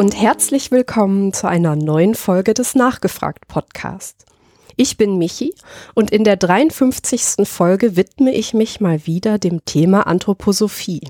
Und herzlich willkommen zu einer neuen Folge des Nachgefragt Podcast. Ich bin Michi und in der 53. Folge widme ich mich mal wieder dem Thema Anthroposophie.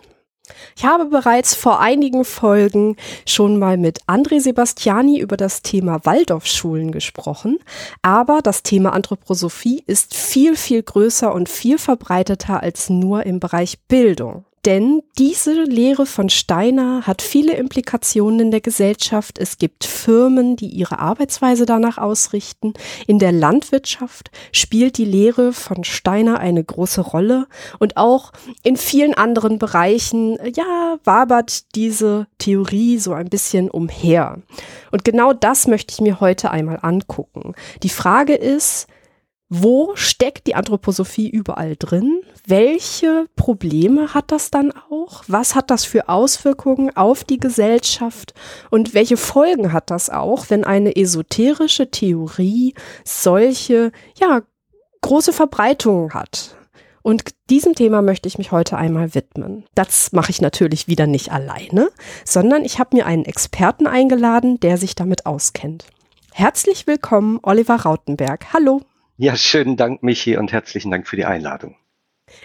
Ich habe bereits vor einigen Folgen schon mal mit André Sebastiani über das Thema Waldorfschulen gesprochen, aber das Thema Anthroposophie ist viel, viel größer und viel verbreiteter als nur im Bereich Bildung. Denn diese Lehre von Steiner hat viele Implikationen in der Gesellschaft. Es gibt Firmen, die ihre Arbeitsweise danach ausrichten. In der Landwirtschaft spielt die Lehre von Steiner eine große Rolle. Und auch in vielen anderen Bereichen, ja, wabert diese Theorie so ein bisschen umher. Und genau das möchte ich mir heute einmal angucken. Die Frage ist, wo steckt die Anthroposophie überall drin? Welche Probleme hat das dann auch? Was hat das für Auswirkungen auf die Gesellschaft? Und welche Folgen hat das auch, wenn eine esoterische Theorie solche, ja, große Verbreitungen hat? Und diesem Thema möchte ich mich heute einmal widmen. Das mache ich natürlich wieder nicht alleine, sondern ich habe mir einen Experten eingeladen, der sich damit auskennt. Herzlich willkommen, Oliver Rautenberg. Hallo. Ja, schönen Dank, Michi, und herzlichen Dank für die Einladung.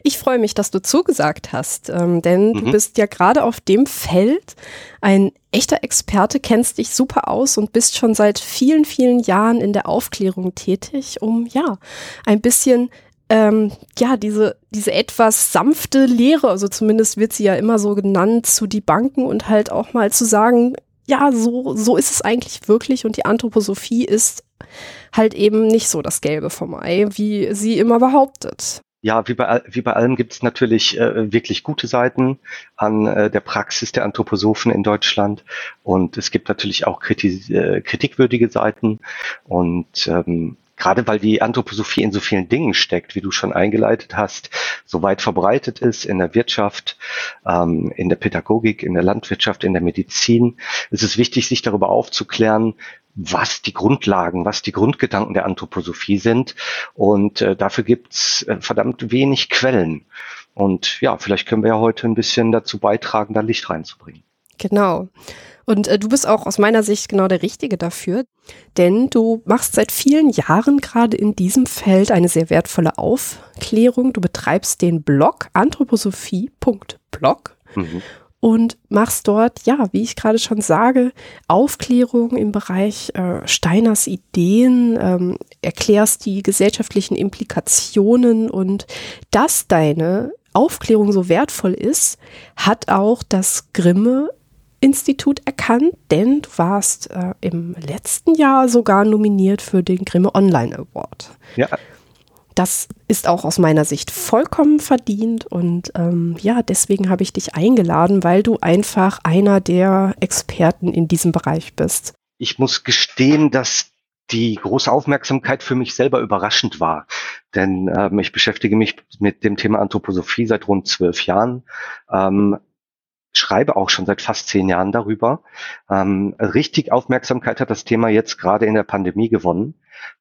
Ich freue mich, dass du zugesagt hast, ähm, denn mhm. du bist ja gerade auf dem Feld ein echter Experte, kennst dich super aus und bist schon seit vielen, vielen Jahren in der Aufklärung tätig, um ja ein bisschen ähm, ja, diese, diese etwas sanfte Lehre, also zumindest wird sie ja immer so genannt, zu die Banken und halt auch mal zu sagen, ja, so, so ist es eigentlich wirklich. Und die Anthroposophie ist halt eben nicht so das Gelbe vom Ei, wie sie immer behauptet. Ja, wie bei, wie bei allem gibt es natürlich äh, wirklich gute Seiten an äh, der Praxis der Anthroposophen in Deutschland. Und es gibt natürlich auch kritis äh, kritikwürdige Seiten. Und ähm, gerade weil die Anthroposophie in so vielen Dingen steckt, wie du schon eingeleitet hast, so weit verbreitet ist in der Wirtschaft, ähm, in der Pädagogik, in der Landwirtschaft, in der Medizin, ist es wichtig, sich darüber aufzuklären, was die Grundlagen, was die Grundgedanken der Anthroposophie sind. Und äh, dafür gibt's äh, verdammt wenig Quellen. Und ja, vielleicht können wir ja heute ein bisschen dazu beitragen, da Licht reinzubringen. Genau. Und äh, du bist auch aus meiner Sicht genau der Richtige dafür, denn du machst seit vielen Jahren gerade in diesem Feld eine sehr wertvolle Aufklärung. Du betreibst den Blog anthroposophie.blog. Mhm und machst dort, ja, wie ich gerade schon sage, Aufklärung im Bereich äh, Steiners Ideen, ähm, erklärst die gesellschaftlichen Implikationen und dass deine Aufklärung so wertvoll ist, hat auch das Grimme Institut erkannt, denn du warst äh, im letzten Jahr sogar nominiert für den Grimme Online Award. Ja, das ist auch aus meiner Sicht vollkommen verdient und ähm, ja, deswegen habe ich dich eingeladen, weil du einfach einer der Experten in diesem Bereich bist. Ich muss gestehen, dass die große Aufmerksamkeit für mich selber überraschend war. Denn ähm, ich beschäftige mich mit dem Thema Anthroposophie seit rund zwölf Jahren. Ähm, schreibe auch schon seit fast zehn Jahren darüber. Ähm, richtig Aufmerksamkeit hat das Thema jetzt gerade in der Pandemie gewonnen,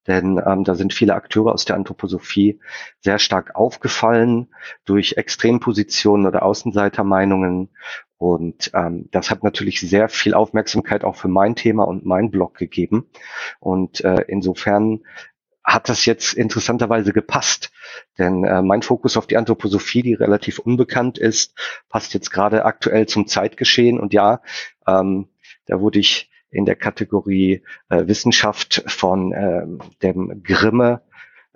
denn ähm, da sind viele Akteure aus der Anthroposophie sehr stark aufgefallen durch Extrempositionen oder Außenseitermeinungen. Und ähm, das hat natürlich sehr viel Aufmerksamkeit auch für mein Thema und mein Blog gegeben. Und äh, insofern hat das jetzt interessanterweise gepasst. Denn äh, mein Fokus auf die Anthroposophie, die relativ unbekannt ist, passt jetzt gerade aktuell zum Zeitgeschehen. Und ja, ähm, da wurde ich in der Kategorie äh, Wissenschaft von äh, dem Grimme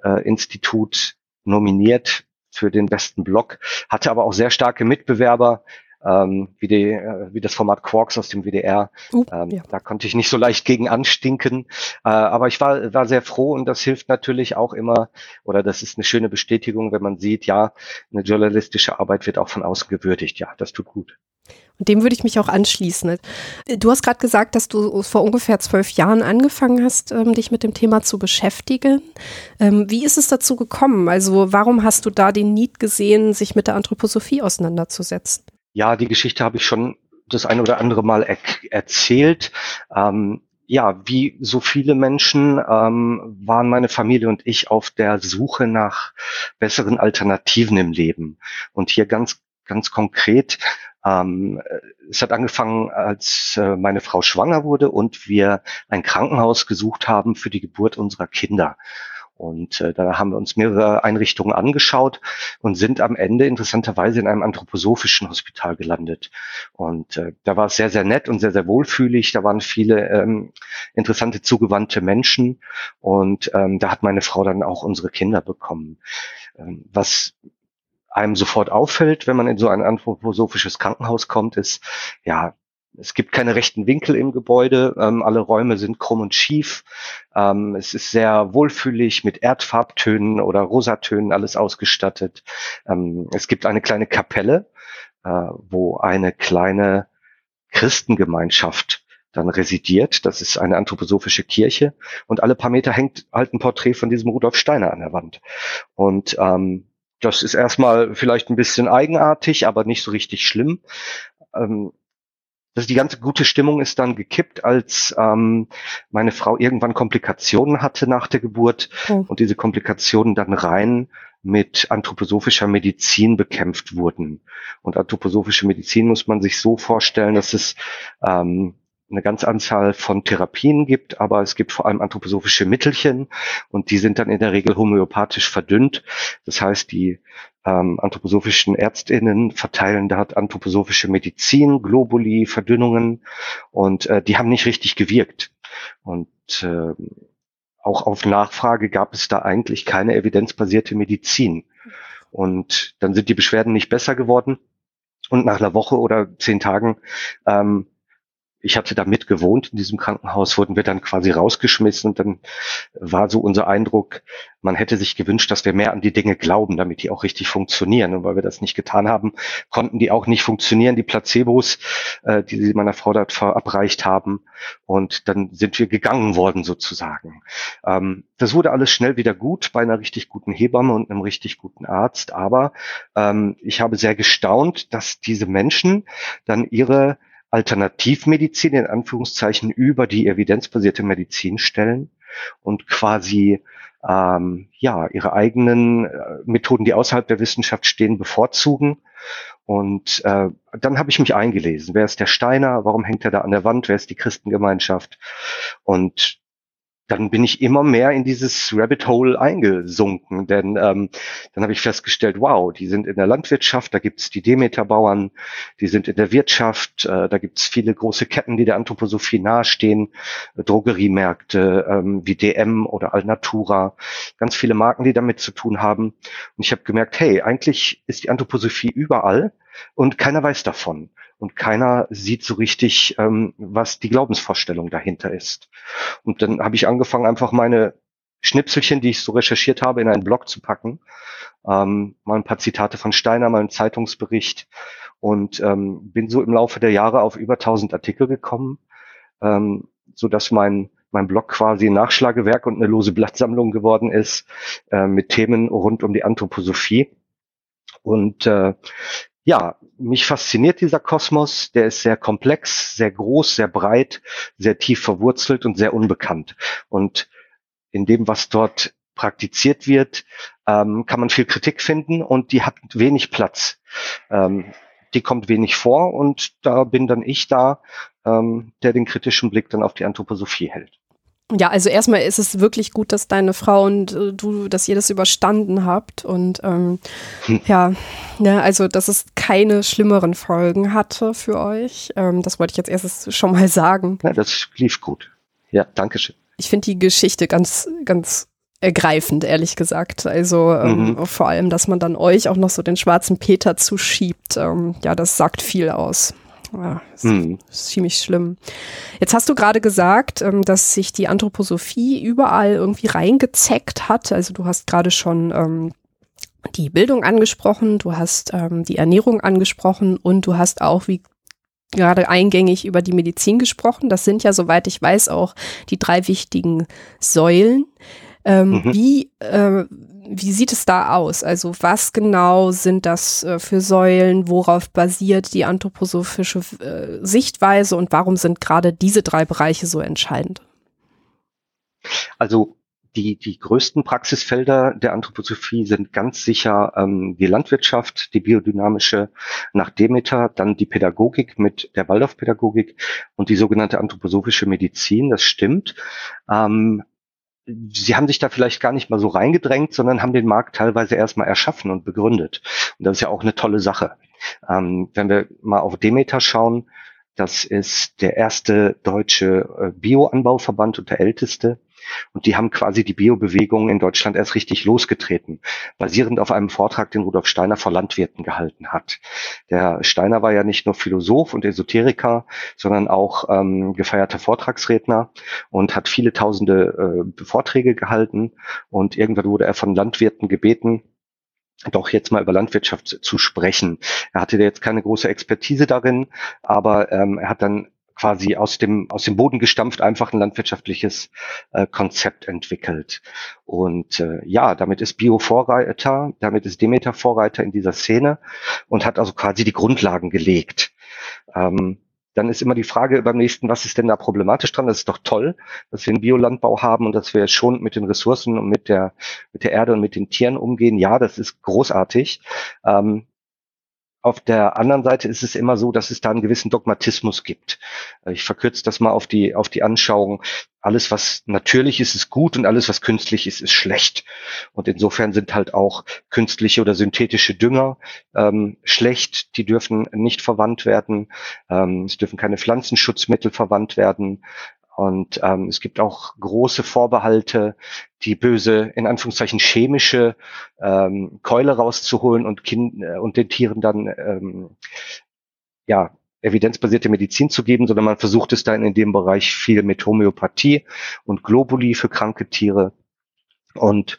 äh, Institut nominiert für den besten Blog, hatte aber auch sehr starke Mitbewerber, ähm, wie, die, äh, wie das Format Quarks aus dem WDR. Uh, ähm, ja. Da konnte ich nicht so leicht gegen anstinken. Äh, aber ich war, war sehr froh und das hilft natürlich auch immer, oder das ist eine schöne Bestätigung, wenn man sieht, ja, eine journalistische Arbeit wird auch von außen gewürdigt. Ja, das tut gut. Und dem würde ich mich auch anschließen. Du hast gerade gesagt, dass du vor ungefähr zwölf Jahren angefangen hast, ähm, dich mit dem Thema zu beschäftigen. Ähm, wie ist es dazu gekommen? Also warum hast du da den Need gesehen, sich mit der Anthroposophie auseinanderzusetzen? Ja, die Geschichte habe ich schon das ein oder andere Mal er erzählt. Ähm, ja, wie so viele Menschen ähm, waren meine Familie und ich auf der Suche nach besseren Alternativen im Leben. Und hier ganz ganz konkret. Ähm, es hat angefangen, als äh, meine Frau schwanger wurde und wir ein Krankenhaus gesucht haben für die Geburt unserer Kinder. Und äh, da haben wir uns mehrere Einrichtungen angeschaut und sind am Ende interessanterweise in einem anthroposophischen Hospital gelandet. Und äh, da war es sehr, sehr nett und sehr, sehr wohlfühlig. Da waren viele ähm, interessante, zugewandte Menschen. Und ähm, da hat meine Frau dann auch unsere Kinder bekommen. Ähm, was einem sofort auffällt, wenn man in so ein anthroposophisches Krankenhaus kommt, ist, ja, es gibt keine rechten Winkel im Gebäude, ähm, alle Räume sind krumm und schief. Ähm, es ist sehr wohlfühlig mit Erdfarbtönen oder Rosatönen alles ausgestattet. Ähm, es gibt eine kleine Kapelle, äh, wo eine kleine Christengemeinschaft dann residiert. Das ist eine anthroposophische Kirche und alle paar Meter hängt halt ein Porträt von diesem Rudolf Steiner an der Wand. Und ähm, das ist erstmal vielleicht ein bisschen eigenartig, aber nicht so richtig schlimm. Ähm, das, die ganze gute Stimmung ist dann gekippt, als ähm, meine Frau irgendwann Komplikationen hatte nach der Geburt oh. und diese Komplikationen dann rein mit anthroposophischer Medizin bekämpft wurden. Und anthroposophische Medizin muss man sich so vorstellen, dass es ähm, eine ganze Anzahl von Therapien gibt, aber es gibt vor allem anthroposophische Mittelchen und die sind dann in der Regel homöopathisch verdünnt. Das heißt, die ähm, anthroposophischen Ärztinnen verteilen dort anthroposophische Medizin, Globuli, Verdünnungen und äh, die haben nicht richtig gewirkt. Und äh, auch auf Nachfrage gab es da eigentlich keine evidenzbasierte Medizin. Und dann sind die Beschwerden nicht besser geworden. Und nach einer Woche oder zehn Tagen ähm, ich hatte da mitgewohnt in diesem Krankenhaus, wurden wir dann quasi rausgeschmissen und dann war so unser Eindruck, man hätte sich gewünscht, dass wir mehr an die Dinge glauben, damit die auch richtig funktionieren. Und weil wir das nicht getan haben, konnten die auch nicht funktionieren, die Placebos, äh, die sie meiner Frau dort verabreicht haben. Und dann sind wir gegangen worden sozusagen. Ähm, das wurde alles schnell wieder gut bei einer richtig guten Hebamme und einem richtig guten Arzt. Aber ähm, ich habe sehr gestaunt, dass diese Menschen dann ihre Alternativmedizin in Anführungszeichen über die evidenzbasierte Medizin stellen und quasi ähm, ja ihre eigenen äh, Methoden, die außerhalb der Wissenschaft stehen, bevorzugen. Und äh, dann habe ich mich eingelesen. Wer ist der Steiner? Warum hängt er da an der Wand? Wer ist die Christengemeinschaft? Und dann bin ich immer mehr in dieses Rabbit Hole eingesunken, denn ähm, dann habe ich festgestellt, wow, die sind in der Landwirtschaft, da gibt's die Demeter-Bauern, die sind in der Wirtschaft, äh, da gibt's viele große Ketten, die der Anthroposophie nahestehen, äh, Drogeriemärkte ähm, wie DM oder Alnatura, ganz viele Marken, die damit zu tun haben. Und ich habe gemerkt, hey, eigentlich ist die Anthroposophie überall und keiner weiß davon und keiner sieht so richtig, ähm, was die Glaubensvorstellung dahinter ist. Und dann habe ich angefangen, einfach meine Schnipselchen, die ich so recherchiert habe, in einen Blog zu packen. Ähm, mal ein paar Zitate von Steiner, mal einen Zeitungsbericht und ähm, bin so im Laufe der Jahre auf über 1000 Artikel gekommen, ähm, so dass mein mein Blog quasi ein Nachschlagewerk und eine lose Blattsammlung geworden ist äh, mit Themen rund um die Anthroposophie. Und äh, ja, mich fasziniert dieser Kosmos. Der ist sehr komplex, sehr groß, sehr breit, sehr tief verwurzelt und sehr unbekannt. Und in dem, was dort praktiziert wird, ähm, kann man viel Kritik finden und die hat wenig Platz. Ähm, die kommt wenig vor und da bin dann ich da, ähm, der den kritischen Blick dann auf die Anthroposophie hält. Ja, also erstmal ist es wirklich gut, dass deine Frau und äh, du, dass ihr das überstanden habt und ähm, hm. ja, ne, also dass es keine schlimmeren Folgen hatte für euch. Ähm, das wollte ich jetzt erstes schon mal sagen. Ja, das lief gut. Ja, danke schön. Ich finde die Geschichte ganz, ganz ergreifend, ehrlich gesagt. Also ähm, mhm. vor allem, dass man dann euch auch noch so den schwarzen Peter zuschiebt, ähm, ja, das sagt viel aus. Ja, ist, mhm. ist ziemlich schlimm. Jetzt hast du gerade gesagt, ähm, dass sich die Anthroposophie überall irgendwie reingezeckt hat. Also du hast gerade schon ähm, die Bildung angesprochen, du hast ähm, die Ernährung angesprochen und du hast auch, wie gerade eingängig über die Medizin gesprochen. Das sind ja, soweit ich weiß, auch die drei wichtigen Säulen. Ähm, mhm. Wie äh, wie sieht es da aus? Also was genau sind das äh, für Säulen? Worauf basiert die anthroposophische äh, Sichtweise und warum sind gerade diese drei Bereiche so entscheidend? Also die, die größten Praxisfelder der Anthroposophie sind ganz sicher ähm, die Landwirtschaft, die biodynamische nach Demeter, dann die Pädagogik mit der Waldorfpädagogik und die sogenannte anthroposophische Medizin. Das stimmt. Ähm, sie haben sich da vielleicht gar nicht mal so reingedrängt, sondern haben den Markt teilweise erstmal erschaffen und begründet. Und das ist ja auch eine tolle Sache. Ähm, wenn wir mal auf Demeter schauen, das ist der erste deutsche äh, Bioanbauverband und der älteste. Und die haben quasi die Biobewegung in Deutschland erst richtig losgetreten, basierend auf einem Vortrag, den Rudolf Steiner vor Landwirten gehalten hat. Der Steiner war ja nicht nur Philosoph und Esoteriker, sondern auch ähm, gefeierter Vortragsredner und hat viele tausende äh, Vorträge gehalten. Und irgendwann wurde er von Landwirten gebeten, doch jetzt mal über Landwirtschaft zu sprechen. Er hatte jetzt keine große Expertise darin, aber ähm, er hat dann quasi aus dem, aus dem Boden gestampft einfach ein landwirtschaftliches äh, Konzept entwickelt. Und äh, ja, damit ist Bio Vorreiter, damit ist Demeter Vorreiter in dieser Szene und hat also quasi die Grundlagen gelegt. Ähm, dann ist immer die Frage beim nächsten, was ist denn da problematisch dran? Das ist doch toll, dass wir einen Biolandbau haben und dass wir schon mit den Ressourcen und mit der, mit der Erde und mit den Tieren umgehen. Ja, das ist großartig. Ähm, auf der anderen Seite ist es immer so, dass es da einen gewissen Dogmatismus gibt. Äh, ich verkürze das mal auf die, auf die Anschauung. Alles, was natürlich ist, ist gut und alles, was künstlich ist, ist schlecht. Und insofern sind halt auch künstliche oder synthetische Dünger ähm, schlecht. Die dürfen nicht verwandt werden. Ähm, es dürfen keine Pflanzenschutzmittel verwandt werden. Und ähm, es gibt auch große Vorbehalte, die böse, in Anführungszeichen chemische ähm, Keule rauszuholen und, kind, äh, und den Tieren dann ähm, ja evidenzbasierte Medizin zu geben, sondern man versucht es dann in dem Bereich viel mit Homöopathie und Globuli für kranke Tiere. Und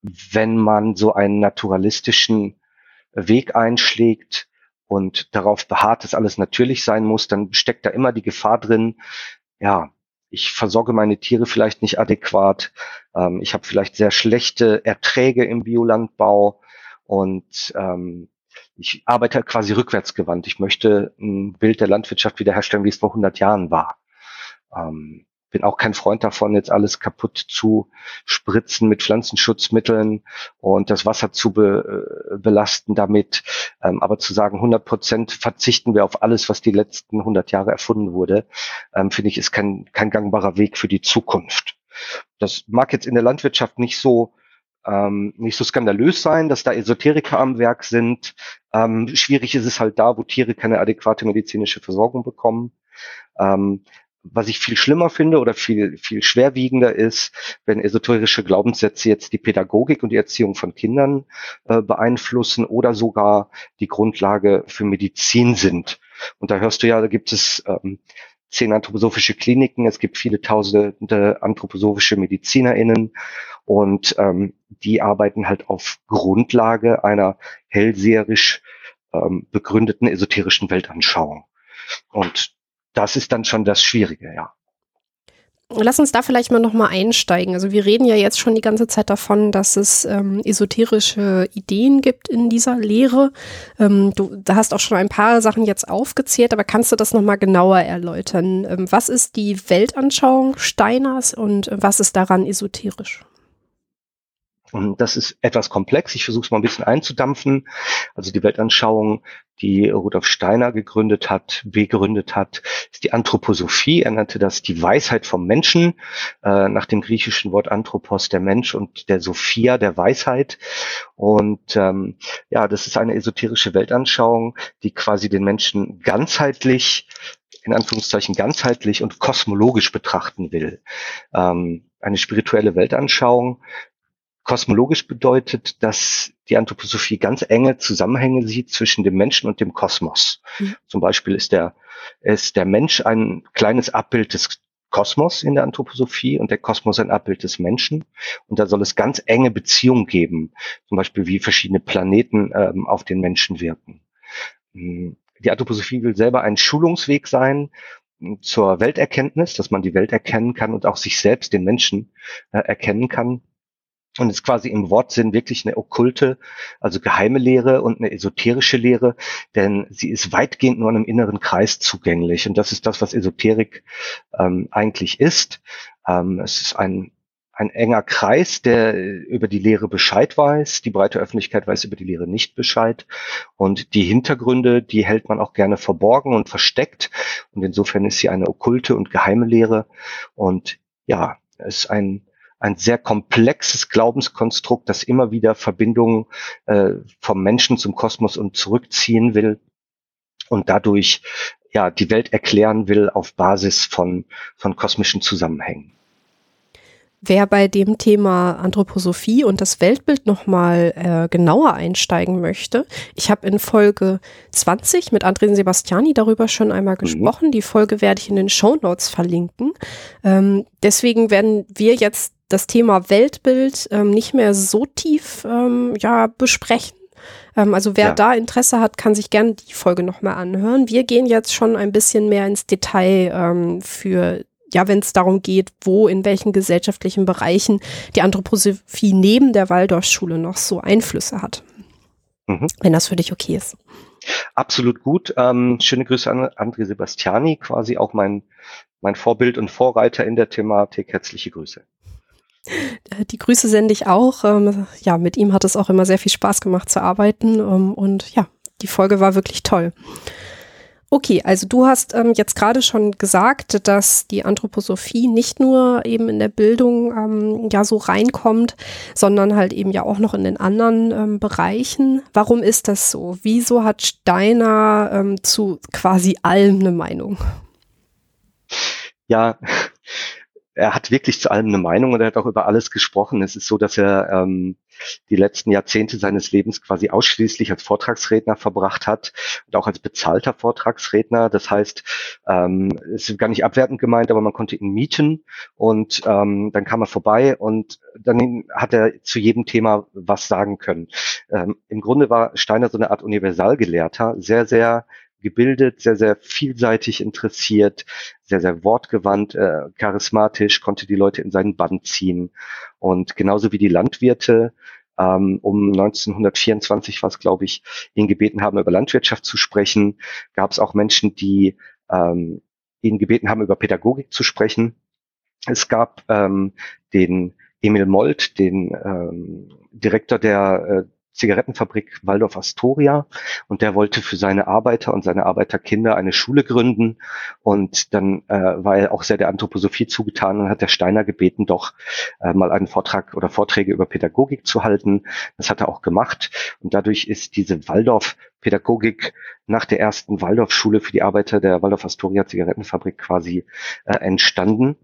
wenn man so einen naturalistischen Weg einschlägt und darauf beharrt, dass alles natürlich sein muss, dann steckt da immer die Gefahr drin, ja, ich versorge meine Tiere vielleicht nicht adäquat, ähm, ich habe vielleicht sehr schlechte Erträge im Biolandbau und ähm, ich arbeite quasi rückwärtsgewandt. Ich möchte ein Bild der Landwirtschaft wiederherstellen, wie es vor 100 Jahren war. Ähm, bin auch kein Freund davon, jetzt alles kaputt zu spritzen mit Pflanzenschutzmitteln und das Wasser zu be, äh, belasten damit. Ähm, aber zu sagen, 100 Prozent verzichten wir auf alles, was die letzten 100 Jahre erfunden wurde, ähm, finde ich, ist kein, kein gangbarer Weg für die Zukunft. Das mag jetzt in der Landwirtschaft nicht so ähm, nicht so skandalös sein, dass da Esoteriker am Werk sind. Ähm, schwierig ist es halt da, wo Tiere keine adäquate medizinische Versorgung bekommen. Ähm, was ich viel schlimmer finde oder viel, viel schwerwiegender ist, wenn esoterische Glaubenssätze jetzt die Pädagogik und die Erziehung von Kindern äh, beeinflussen oder sogar die Grundlage für Medizin sind. Und da hörst du ja, da gibt es ähm, zehn anthroposophische Kliniken, es gibt viele tausende anthroposophische MedizinerInnen und ähm, die arbeiten halt auf Grundlage einer hellseherisch ähm, begründeten esoterischen Weltanschauung. Und das ist dann schon das Schwierige, ja. Lass uns da vielleicht mal nochmal einsteigen. Also wir reden ja jetzt schon die ganze Zeit davon, dass es ähm, esoterische Ideen gibt in dieser Lehre. Ähm, du da hast auch schon ein paar Sachen jetzt aufgezählt, aber kannst du das nochmal genauer erläutern? Ähm, was ist die Weltanschauung Steiners und was ist daran esoterisch? Das ist etwas komplex. Ich versuche es mal ein bisschen einzudampfen. Also die Weltanschauung, die Rudolf Steiner gegründet hat, begründet hat, ist die Anthroposophie. Er nannte das die Weisheit vom Menschen, äh, nach dem griechischen Wort Anthropos, der Mensch, und der Sophia, der Weisheit. Und ähm, ja, das ist eine esoterische Weltanschauung, die quasi den Menschen ganzheitlich in Anführungszeichen ganzheitlich und kosmologisch betrachten will. Ähm, eine spirituelle Weltanschauung, Kosmologisch bedeutet, dass die Anthroposophie ganz enge Zusammenhänge sieht zwischen dem Menschen und dem Kosmos. Mhm. Zum Beispiel ist der, ist der Mensch ein kleines Abbild des Kosmos in der Anthroposophie und der Kosmos ein Abbild des Menschen. Und da soll es ganz enge Beziehungen geben, zum Beispiel wie verschiedene Planeten ähm, auf den Menschen wirken. Hm, die Anthroposophie will selber ein Schulungsweg sein hm, zur Welterkenntnis, dass man die Welt erkennen kann und auch sich selbst, den Menschen, äh, erkennen kann und ist quasi im Wortsinn wirklich eine okkulte, also geheime Lehre und eine esoterische Lehre, denn sie ist weitgehend nur einem inneren Kreis zugänglich. Und das ist das, was Esoterik ähm, eigentlich ist. Ähm, es ist ein, ein enger Kreis, der über die Lehre Bescheid weiß. Die breite Öffentlichkeit weiß über die Lehre nicht Bescheid. Und die Hintergründe, die hält man auch gerne verborgen und versteckt. Und insofern ist sie eine okkulte und geheime Lehre. Und ja, es ist ein, ein sehr komplexes Glaubenskonstrukt, das immer wieder Verbindungen äh, vom Menschen zum Kosmos und zurückziehen will und dadurch ja die Welt erklären will auf Basis von, von kosmischen Zusammenhängen. Wer bei dem Thema Anthroposophie und das Weltbild nochmal äh, genauer einsteigen möchte, ich habe in Folge 20 mit André Sebastiani darüber schon einmal mhm. gesprochen. Die Folge werde ich in den Show Notes verlinken. Ähm, deswegen werden wir jetzt das Thema Weltbild ähm, nicht mehr so tief ähm, ja, besprechen. Ähm, also wer ja. da Interesse hat, kann sich gerne die Folge nochmal anhören. Wir gehen jetzt schon ein bisschen mehr ins Detail ähm, für ja, wenn es darum geht, wo in welchen gesellschaftlichen Bereichen die Anthroposophie neben der Waldorfschule noch so Einflüsse hat. Mhm. Wenn das für dich okay ist. Absolut gut. Ähm, schöne Grüße an André Sebastiani, quasi auch mein, mein Vorbild und Vorreiter in der Thematik. Herzliche Grüße. Äh, die Grüße sende ich auch. Ähm, ja, mit ihm hat es auch immer sehr viel Spaß gemacht zu arbeiten. Ähm, und ja, die Folge war wirklich toll. Okay, also du hast ähm, jetzt gerade schon gesagt, dass die Anthroposophie nicht nur eben in der Bildung ähm, ja so reinkommt, sondern halt eben ja auch noch in den anderen ähm, Bereichen. Warum ist das so? Wieso hat Steiner ähm, zu quasi allem eine Meinung? Ja, er hat wirklich zu allem eine Meinung und er hat auch über alles gesprochen. Es ist so, dass er ähm, die letzten Jahrzehnte seines Lebens quasi ausschließlich als Vortragsredner verbracht hat und auch als bezahlter Vortragsredner. Das heißt, ähm, es ist gar nicht abwertend gemeint, aber man konnte ihn mieten und ähm, dann kam er vorbei und dann hat er zu jedem Thema was sagen können. Ähm, Im Grunde war Steiner so eine Art Universalgelehrter, sehr, sehr gebildet, sehr, sehr vielseitig interessiert, sehr, sehr wortgewandt, äh, charismatisch, konnte die Leute in seinen Bann ziehen. Und genauso wie die Landwirte ähm, um 1924 was, glaube ich, ihn gebeten haben, über Landwirtschaft zu sprechen, gab es auch Menschen, die ähm, ihn gebeten haben, über Pädagogik zu sprechen. Es gab ähm, den Emil Molt, den ähm, Direktor der äh, Zigarettenfabrik Waldorf Astoria. Und der wollte für seine Arbeiter und seine Arbeiterkinder eine Schule gründen. Und dann äh, war er auch sehr der Anthroposophie zugetan und hat der Steiner gebeten, doch äh, mal einen Vortrag oder Vorträge über Pädagogik zu halten. Das hat er auch gemacht. Und dadurch ist diese Waldorf Pädagogik nach der ersten Waldorfschule für die Arbeiter der Waldorf Astoria Zigarettenfabrik quasi äh, entstanden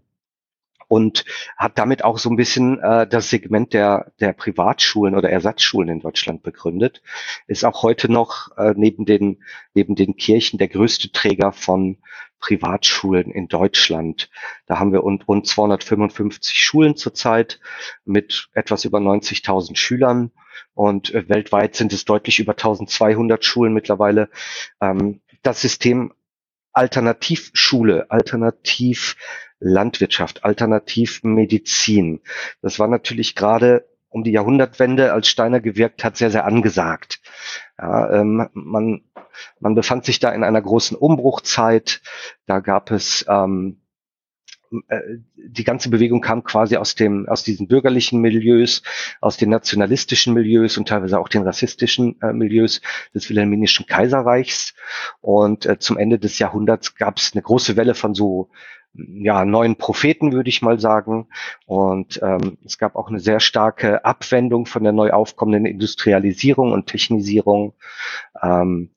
und hat damit auch so ein bisschen äh, das Segment der, der Privatschulen oder Ersatzschulen in Deutschland begründet. Ist auch heute noch äh, neben, den, neben den Kirchen der größte Träger von Privatschulen in Deutschland. Da haben wir rund, rund 255 Schulen zurzeit mit etwas über 90.000 Schülern und äh, weltweit sind es deutlich über 1200 Schulen mittlerweile. Ähm, das System Alternativschule, Alternativ Landwirtschaft, Alternativmedizin. Das war natürlich gerade um die Jahrhundertwende, als Steiner gewirkt hat, sehr, sehr angesagt. Ja, ähm, man, man befand sich da in einer großen Umbruchzeit. Da gab es ähm, äh, die ganze Bewegung kam quasi aus dem aus diesen bürgerlichen Milieus, aus den nationalistischen Milieus und teilweise auch den rassistischen äh, Milieus des Wilhelminischen Kaiserreichs. Und äh, zum Ende des Jahrhunderts gab es eine große Welle von so ja, neuen Propheten, würde ich mal sagen. Und ähm, es gab auch eine sehr starke Abwendung von der neu aufkommenden Industrialisierung und Technisierung. Ähm,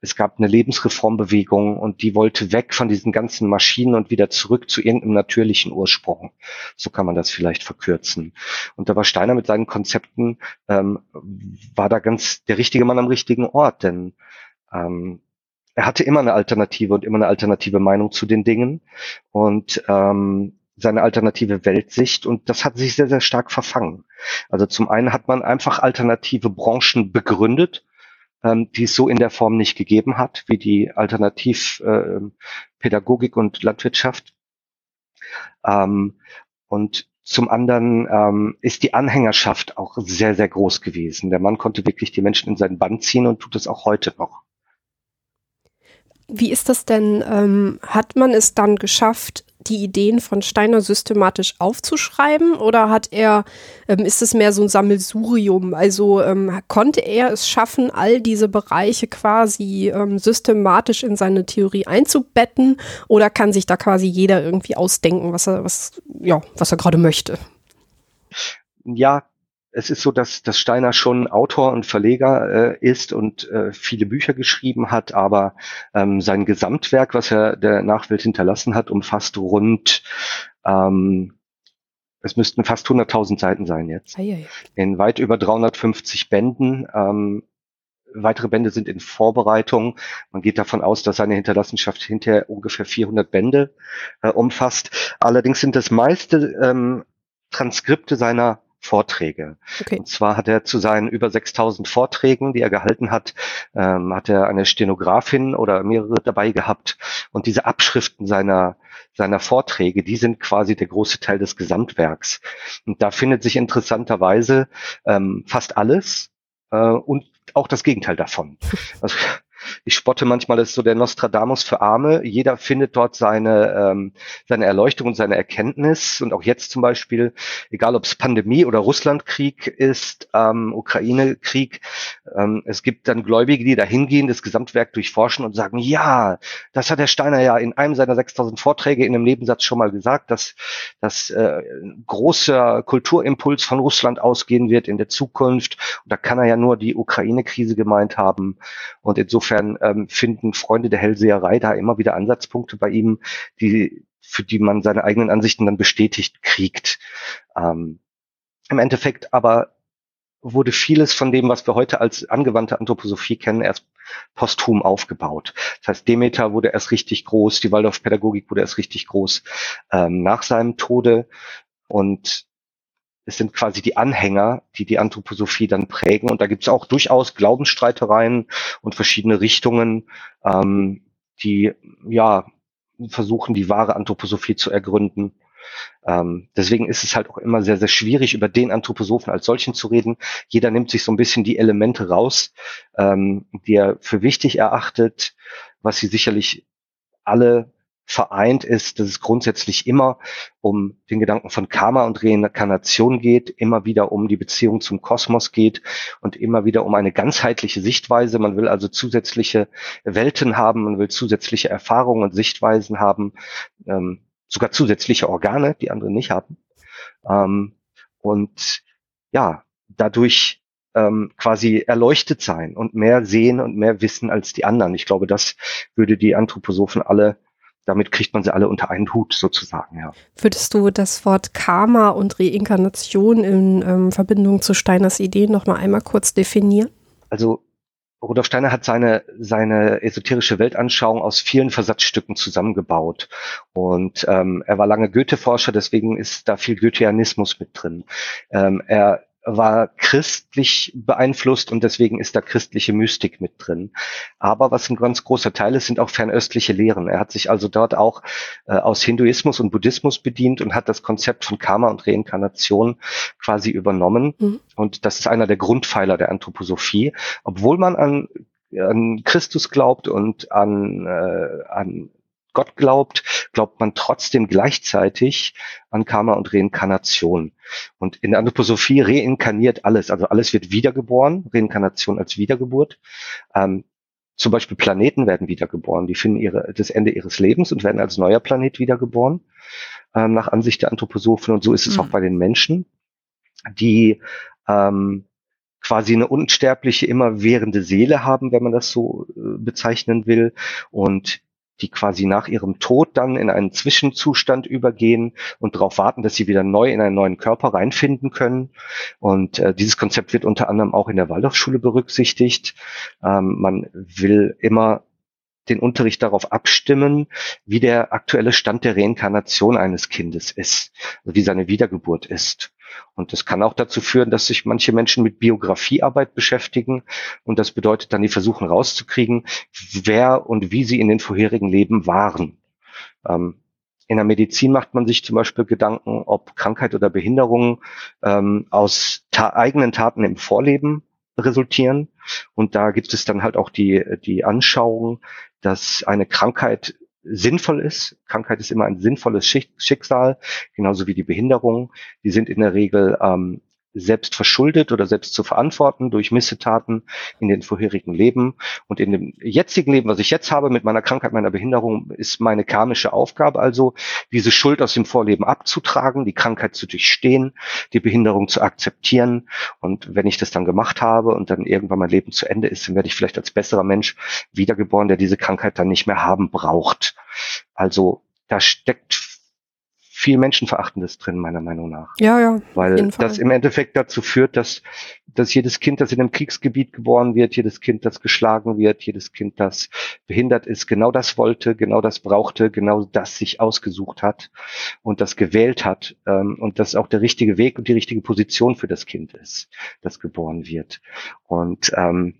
es gab eine Lebensreformbewegung und die wollte weg von diesen ganzen Maschinen und wieder zurück zu irgendeinem natürlichen Ursprung. So kann man das vielleicht verkürzen. Und da war Steiner mit seinen Konzepten, ähm, war da ganz der richtige Mann am richtigen Ort, denn ähm, er hatte immer eine Alternative und immer eine alternative Meinung zu den Dingen und ähm, seine alternative Weltsicht und das hat sich sehr, sehr stark verfangen. Also zum einen hat man einfach alternative Branchen begründet, ähm, die es so in der Form nicht gegeben hat, wie die Alternativpädagogik äh, und Landwirtschaft. Ähm, und zum anderen ähm, ist die Anhängerschaft auch sehr, sehr groß gewesen. Der Mann konnte wirklich die Menschen in seinen Bann ziehen und tut es auch heute noch. Wie ist das denn? Ähm, hat man es dann geschafft, die Ideen von Steiner systematisch aufzuschreiben oder hat er, ähm, ist es mehr so ein Sammelsurium? Also ähm, konnte er es schaffen, all diese Bereiche quasi ähm, systematisch in seine Theorie einzubetten oder kann sich da quasi jeder irgendwie ausdenken, was er, was, ja, was er gerade möchte? Ja, es ist so, dass, dass Steiner schon Autor und Verleger äh, ist und äh, viele Bücher geschrieben hat, aber ähm, sein Gesamtwerk, was er der Nachwelt hinterlassen hat, umfasst rund, ähm, es müssten fast 100.000 Seiten sein jetzt, Eieiei. in weit über 350 Bänden. Ähm, weitere Bände sind in Vorbereitung. Man geht davon aus, dass seine Hinterlassenschaft hinterher ungefähr 400 Bände äh, umfasst. Allerdings sind das meiste ähm, Transkripte seiner Vorträge. Okay. Und zwar hat er zu seinen über 6000 Vorträgen, die er gehalten hat, ähm, hat er eine Stenografin oder mehrere dabei gehabt. Und diese Abschriften seiner, seiner Vorträge, die sind quasi der große Teil des Gesamtwerks. Und da findet sich interessanterweise ähm, fast alles äh, und auch das Gegenteil davon. Also, ich spotte manchmal, das ist so der Nostradamus für Arme. Jeder findet dort seine, ähm, seine Erleuchtung und seine Erkenntnis. Und auch jetzt zum Beispiel, egal ob es Pandemie oder Russlandkrieg ist, ähm, Ukraine-Krieg, ähm, es gibt dann Gläubige, die da hingehen, das Gesamtwerk durchforschen und sagen, ja, das hat der Steiner ja in einem seiner 6000 Vorträge in einem Nebensatz schon mal gesagt, dass, dass äh, großer Kulturimpuls von Russland ausgehen wird in der Zukunft. Und da kann er ja nur die Ukraine-Krise gemeint haben. Und insofern insofern ähm, finden Freunde der Hellseherei da immer wieder Ansatzpunkte bei ihm, die, für die man seine eigenen Ansichten dann bestätigt kriegt. Ähm, Im Endeffekt aber wurde vieles von dem, was wir heute als angewandte Anthroposophie kennen, erst posthum aufgebaut. Das heißt, Demeter wurde erst richtig groß, die Waldorfpädagogik wurde erst richtig groß ähm, nach seinem Tode. Und es sind quasi die Anhänger, die die Anthroposophie dann prägen. Und da gibt es auch durchaus Glaubensstreitereien und verschiedene Richtungen, ähm, die ja versuchen, die wahre Anthroposophie zu ergründen. Ähm, deswegen ist es halt auch immer sehr, sehr schwierig, über den Anthroposophen als solchen zu reden. Jeder nimmt sich so ein bisschen die Elemente raus, ähm, die er für wichtig erachtet, was sie sicherlich alle vereint ist, dass es grundsätzlich immer um den Gedanken von Karma und Reinkarnation geht, immer wieder um die Beziehung zum Kosmos geht und immer wieder um eine ganzheitliche Sichtweise. Man will also zusätzliche Welten haben, man will zusätzliche Erfahrungen und Sichtweisen haben, ähm, sogar zusätzliche Organe, die andere nicht haben. Ähm, und ja, dadurch ähm, quasi erleuchtet sein und mehr sehen und mehr wissen als die anderen. Ich glaube, das würde die Anthroposophen alle damit kriegt man sie alle unter einen Hut sozusagen, ja. Würdest du das Wort Karma und Reinkarnation in ähm, Verbindung zu Steiners Ideen noch mal einmal kurz definieren? Also Rudolf Steiner hat seine, seine esoterische Weltanschauung aus vielen Versatzstücken zusammengebaut. Und ähm, er war lange Goethe-Forscher, deswegen ist da viel Goetheanismus mit drin. Ähm, er war christlich beeinflusst und deswegen ist da christliche Mystik mit drin. Aber was ein ganz großer Teil ist, sind auch fernöstliche Lehren. Er hat sich also dort auch äh, aus Hinduismus und Buddhismus bedient und hat das Konzept von Karma und Reinkarnation quasi übernommen. Mhm. Und das ist einer der Grundpfeiler der Anthroposophie. Obwohl man an an Christus glaubt und an, äh, an Gott glaubt, glaubt man trotzdem gleichzeitig an Karma und Reinkarnation. Und in der Anthroposophie reinkarniert alles, also alles wird wiedergeboren, Reinkarnation als Wiedergeburt. Ähm, zum Beispiel Planeten werden wiedergeboren, die finden ihre, das Ende ihres Lebens und werden als neuer Planet wiedergeboren, ähm, nach Ansicht der Anthroposophen. Und so ist es mhm. auch bei den Menschen, die ähm, quasi eine unsterbliche, immerwährende Seele haben, wenn man das so äh, bezeichnen will. Und die quasi nach ihrem Tod dann in einen Zwischenzustand übergehen und darauf warten, dass sie wieder neu in einen neuen Körper reinfinden können. Und äh, dieses Konzept wird unter anderem auch in der Waldorfschule berücksichtigt. Ähm, man will immer den Unterricht darauf abstimmen, wie der aktuelle Stand der Reinkarnation eines Kindes ist, also wie seine Wiedergeburt ist. Und das kann auch dazu führen, dass sich manche Menschen mit Biografiearbeit beschäftigen. Und das bedeutet dann, die versuchen rauszukriegen, wer und wie sie in den vorherigen Leben waren. Ähm, in der Medizin macht man sich zum Beispiel Gedanken, ob Krankheit oder Behinderung ähm, aus ta eigenen Taten im Vorleben resultieren. Und da gibt es dann halt auch die, die Anschauung, dass eine Krankheit sinnvoll ist. Krankheit ist immer ein sinnvolles Schicksal, genauso wie die Behinderung. Die sind in der Regel ähm, selbst verschuldet oder selbst zu verantworten durch Missetaten in den vorherigen Leben. Und in dem jetzigen Leben, was ich jetzt habe mit meiner Krankheit, meiner Behinderung, ist meine karmische Aufgabe also, diese Schuld aus dem Vorleben abzutragen, die Krankheit zu durchstehen, die Behinderung zu akzeptieren. Und wenn ich das dann gemacht habe und dann irgendwann mein Leben zu Ende ist, dann werde ich vielleicht als besserer Mensch wiedergeboren, der diese Krankheit dann nicht mehr haben braucht. Also da steckt viel Menschenverachtendes drin, meiner Meinung nach. Ja, ja. Weil das im Endeffekt dazu führt, dass, dass jedes Kind, das in einem Kriegsgebiet geboren wird, jedes Kind, das geschlagen wird, jedes Kind, das behindert ist, genau das wollte, genau das brauchte, genau das sich ausgesucht hat und das gewählt hat ähm, und das auch der richtige Weg und die richtige Position für das Kind ist, das geboren wird. Und ähm,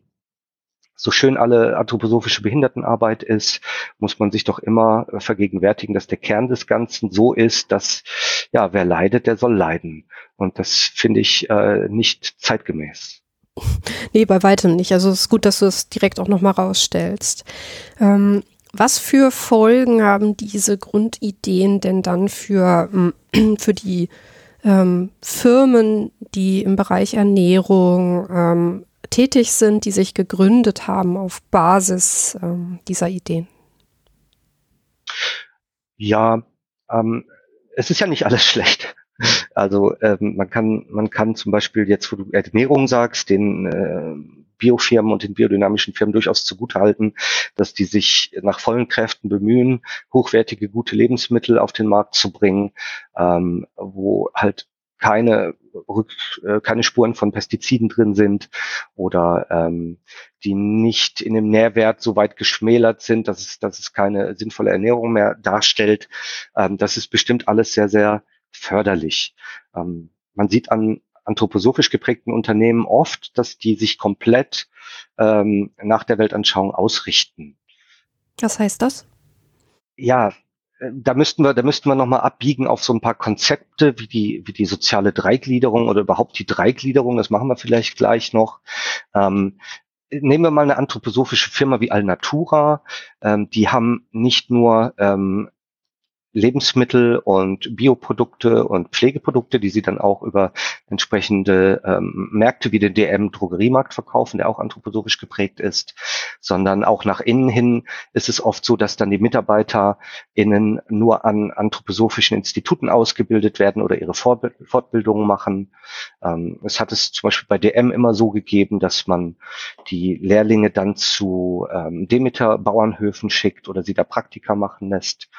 so schön alle anthroposophische Behindertenarbeit ist, muss man sich doch immer äh, vergegenwärtigen, dass der Kern des Ganzen so ist, dass ja, wer leidet, der soll leiden. Und das finde ich äh, nicht zeitgemäß. Nee, bei weitem nicht. Also es ist gut, dass du es direkt auch nochmal rausstellst. Ähm, was für Folgen haben diese Grundideen denn dann für, für die ähm, Firmen, die im Bereich Ernährung, ähm, tätig sind, die sich gegründet haben auf Basis ähm, dieser Ideen? Ja, ähm, es ist ja nicht alles schlecht. Also ähm, man kann man kann zum Beispiel jetzt, wo du Ernährung sagst, den äh, Biofirmen und den biodynamischen Firmen durchaus zugutehalten, dass die sich nach vollen Kräften bemühen, hochwertige, gute Lebensmittel auf den Markt zu bringen, ähm, wo halt keine, Rück, äh, keine Spuren von Pestiziden drin sind oder ähm, die nicht in dem Nährwert so weit geschmälert sind, dass es, dass es keine sinnvolle Ernährung mehr darstellt. Ähm, das ist bestimmt alles sehr, sehr förderlich. Ähm, man sieht an anthroposophisch geprägten Unternehmen oft, dass die sich komplett ähm, nach der Weltanschauung ausrichten. Was heißt das? Ja, da müssten wir, da müssten wir nochmal abbiegen auf so ein paar Konzepte wie die, wie die soziale Dreigliederung oder überhaupt die Dreigliederung. Das machen wir vielleicht gleich noch. Ähm, nehmen wir mal eine anthroposophische Firma wie Alnatura. Ähm, die haben nicht nur ähm, Lebensmittel und Bioprodukte und Pflegeprodukte, die sie dann auch über entsprechende ähm, Märkte wie den DM Drogeriemarkt verkaufen, der auch anthroposophisch geprägt ist, sondern auch nach innen hin ist es oft so, dass dann die MitarbeiterInnen nur an anthroposophischen Instituten ausgebildet werden oder ihre Fortbildungen machen. Ähm, es hat es zum Beispiel bei DM immer so gegeben, dass man die Lehrlinge dann zu ähm, Demeter-Bauernhöfen schickt oder sie da Praktika machen lässt.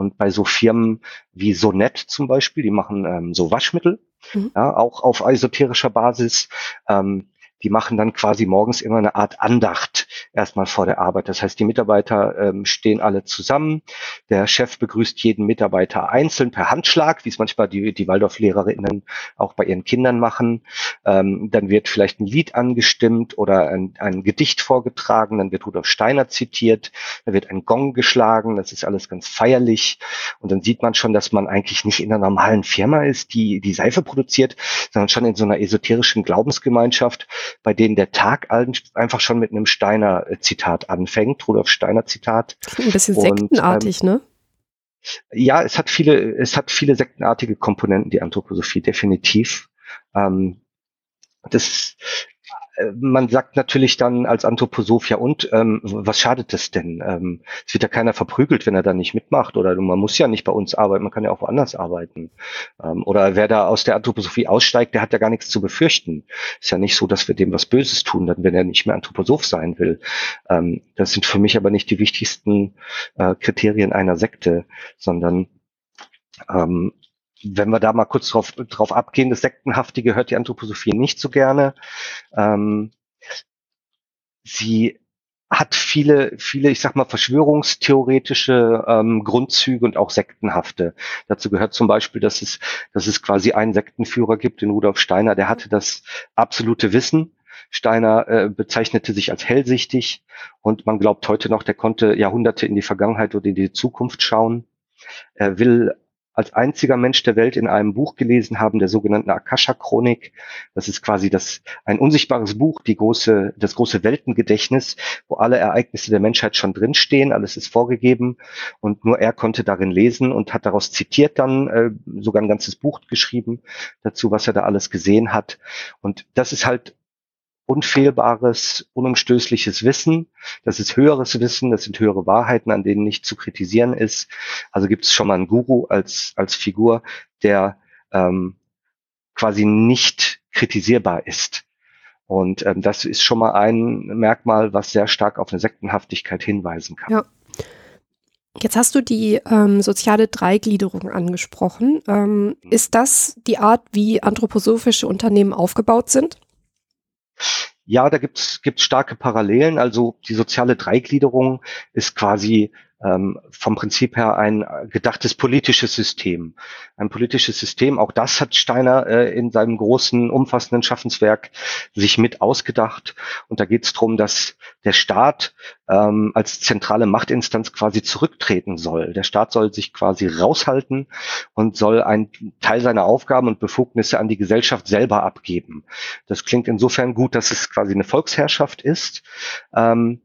Und bei so Firmen wie Sonet zum Beispiel, die machen ähm, so Waschmittel, mhm. ja, auch auf esoterischer Basis. Ähm, die machen dann quasi morgens immer eine Art Andacht erstmal vor der Arbeit. Das heißt, die Mitarbeiter ähm, stehen alle zusammen. Der Chef begrüßt jeden Mitarbeiter einzeln per Handschlag, wie es manchmal die, die Waldorf-Lehrerinnen auch bei ihren Kindern machen. Ähm, dann wird vielleicht ein Lied angestimmt oder ein, ein Gedicht vorgetragen. Dann wird Rudolf Steiner zitiert. Da wird ein Gong geschlagen. Das ist alles ganz feierlich. Und dann sieht man schon, dass man eigentlich nicht in einer normalen Firma ist, die die Seife produziert, sondern schon in so einer esoterischen Glaubensgemeinschaft, bei denen der Tag einfach schon mit einem Steiner-Zitat anfängt, Rudolf Steiner-Zitat. Ein bisschen sektenartig, ähm, ne? Ja, es hat viele, es hat viele sektenartige Komponenten, die Anthroposophie, definitiv. Ähm, das, äh, man sagt natürlich dann als Anthroposoph, ja und, ähm, was schadet das denn? Ähm, es wird ja keiner verprügelt, wenn er da nicht mitmacht oder man muss ja nicht bei uns arbeiten, man kann ja auch woanders arbeiten. Ähm, oder wer da aus der Anthroposophie aussteigt, der hat ja gar nichts zu befürchten. Ist ja nicht so, dass wir dem was Böses tun, dann wenn er nicht mehr Anthroposoph sein will. Ähm, das sind für mich aber nicht die wichtigsten äh, Kriterien einer Sekte, sondern ähm, wenn wir da mal kurz drauf, drauf abgehen, das Sektenhaftige hört die Anthroposophie nicht so gerne. Ähm, sie hat viele, viele, ich sag mal, verschwörungstheoretische ähm, Grundzüge und auch sektenhafte. Dazu gehört zum Beispiel, dass es, dass es quasi einen Sektenführer gibt, den Rudolf Steiner, der hatte das absolute Wissen. Steiner äh, bezeichnete sich als hellsichtig und man glaubt heute noch, der konnte Jahrhunderte in die Vergangenheit oder in die Zukunft schauen. Er will als einziger Mensch der Welt in einem Buch gelesen haben, der sogenannten Akasha-Chronik. Das ist quasi das, ein unsichtbares Buch, die große, das große Weltengedächtnis, wo alle Ereignisse der Menschheit schon drinstehen, alles ist vorgegeben und nur er konnte darin lesen und hat daraus zitiert dann, äh, sogar ein ganzes Buch geschrieben dazu, was er da alles gesehen hat. Und das ist halt unfehlbares, unumstößliches Wissen. Das ist höheres Wissen, das sind höhere Wahrheiten, an denen nicht zu kritisieren ist. Also gibt es schon mal einen Guru als, als Figur, der ähm, quasi nicht kritisierbar ist. Und ähm, das ist schon mal ein Merkmal, was sehr stark auf eine Sektenhaftigkeit hinweisen kann. Ja. Jetzt hast du die ähm, soziale Dreigliederung angesprochen. Ähm, mhm. ist das die Art, wie anthroposophische Unternehmen aufgebaut sind? Ja, da gibt's gibt's starke Parallelen. Also die soziale Dreigliederung ist quasi ähm, vom Prinzip her ein gedachtes politisches System. Ein politisches System, auch das hat Steiner äh, in seinem großen, umfassenden Schaffenswerk sich mit ausgedacht. Und da geht es darum, dass der Staat ähm, als zentrale Machtinstanz quasi zurücktreten soll. Der Staat soll sich quasi raushalten und soll einen Teil seiner Aufgaben und Befugnisse an die Gesellschaft selber abgeben. Das klingt insofern gut, dass es quasi eine Volksherrschaft ist. Ähm,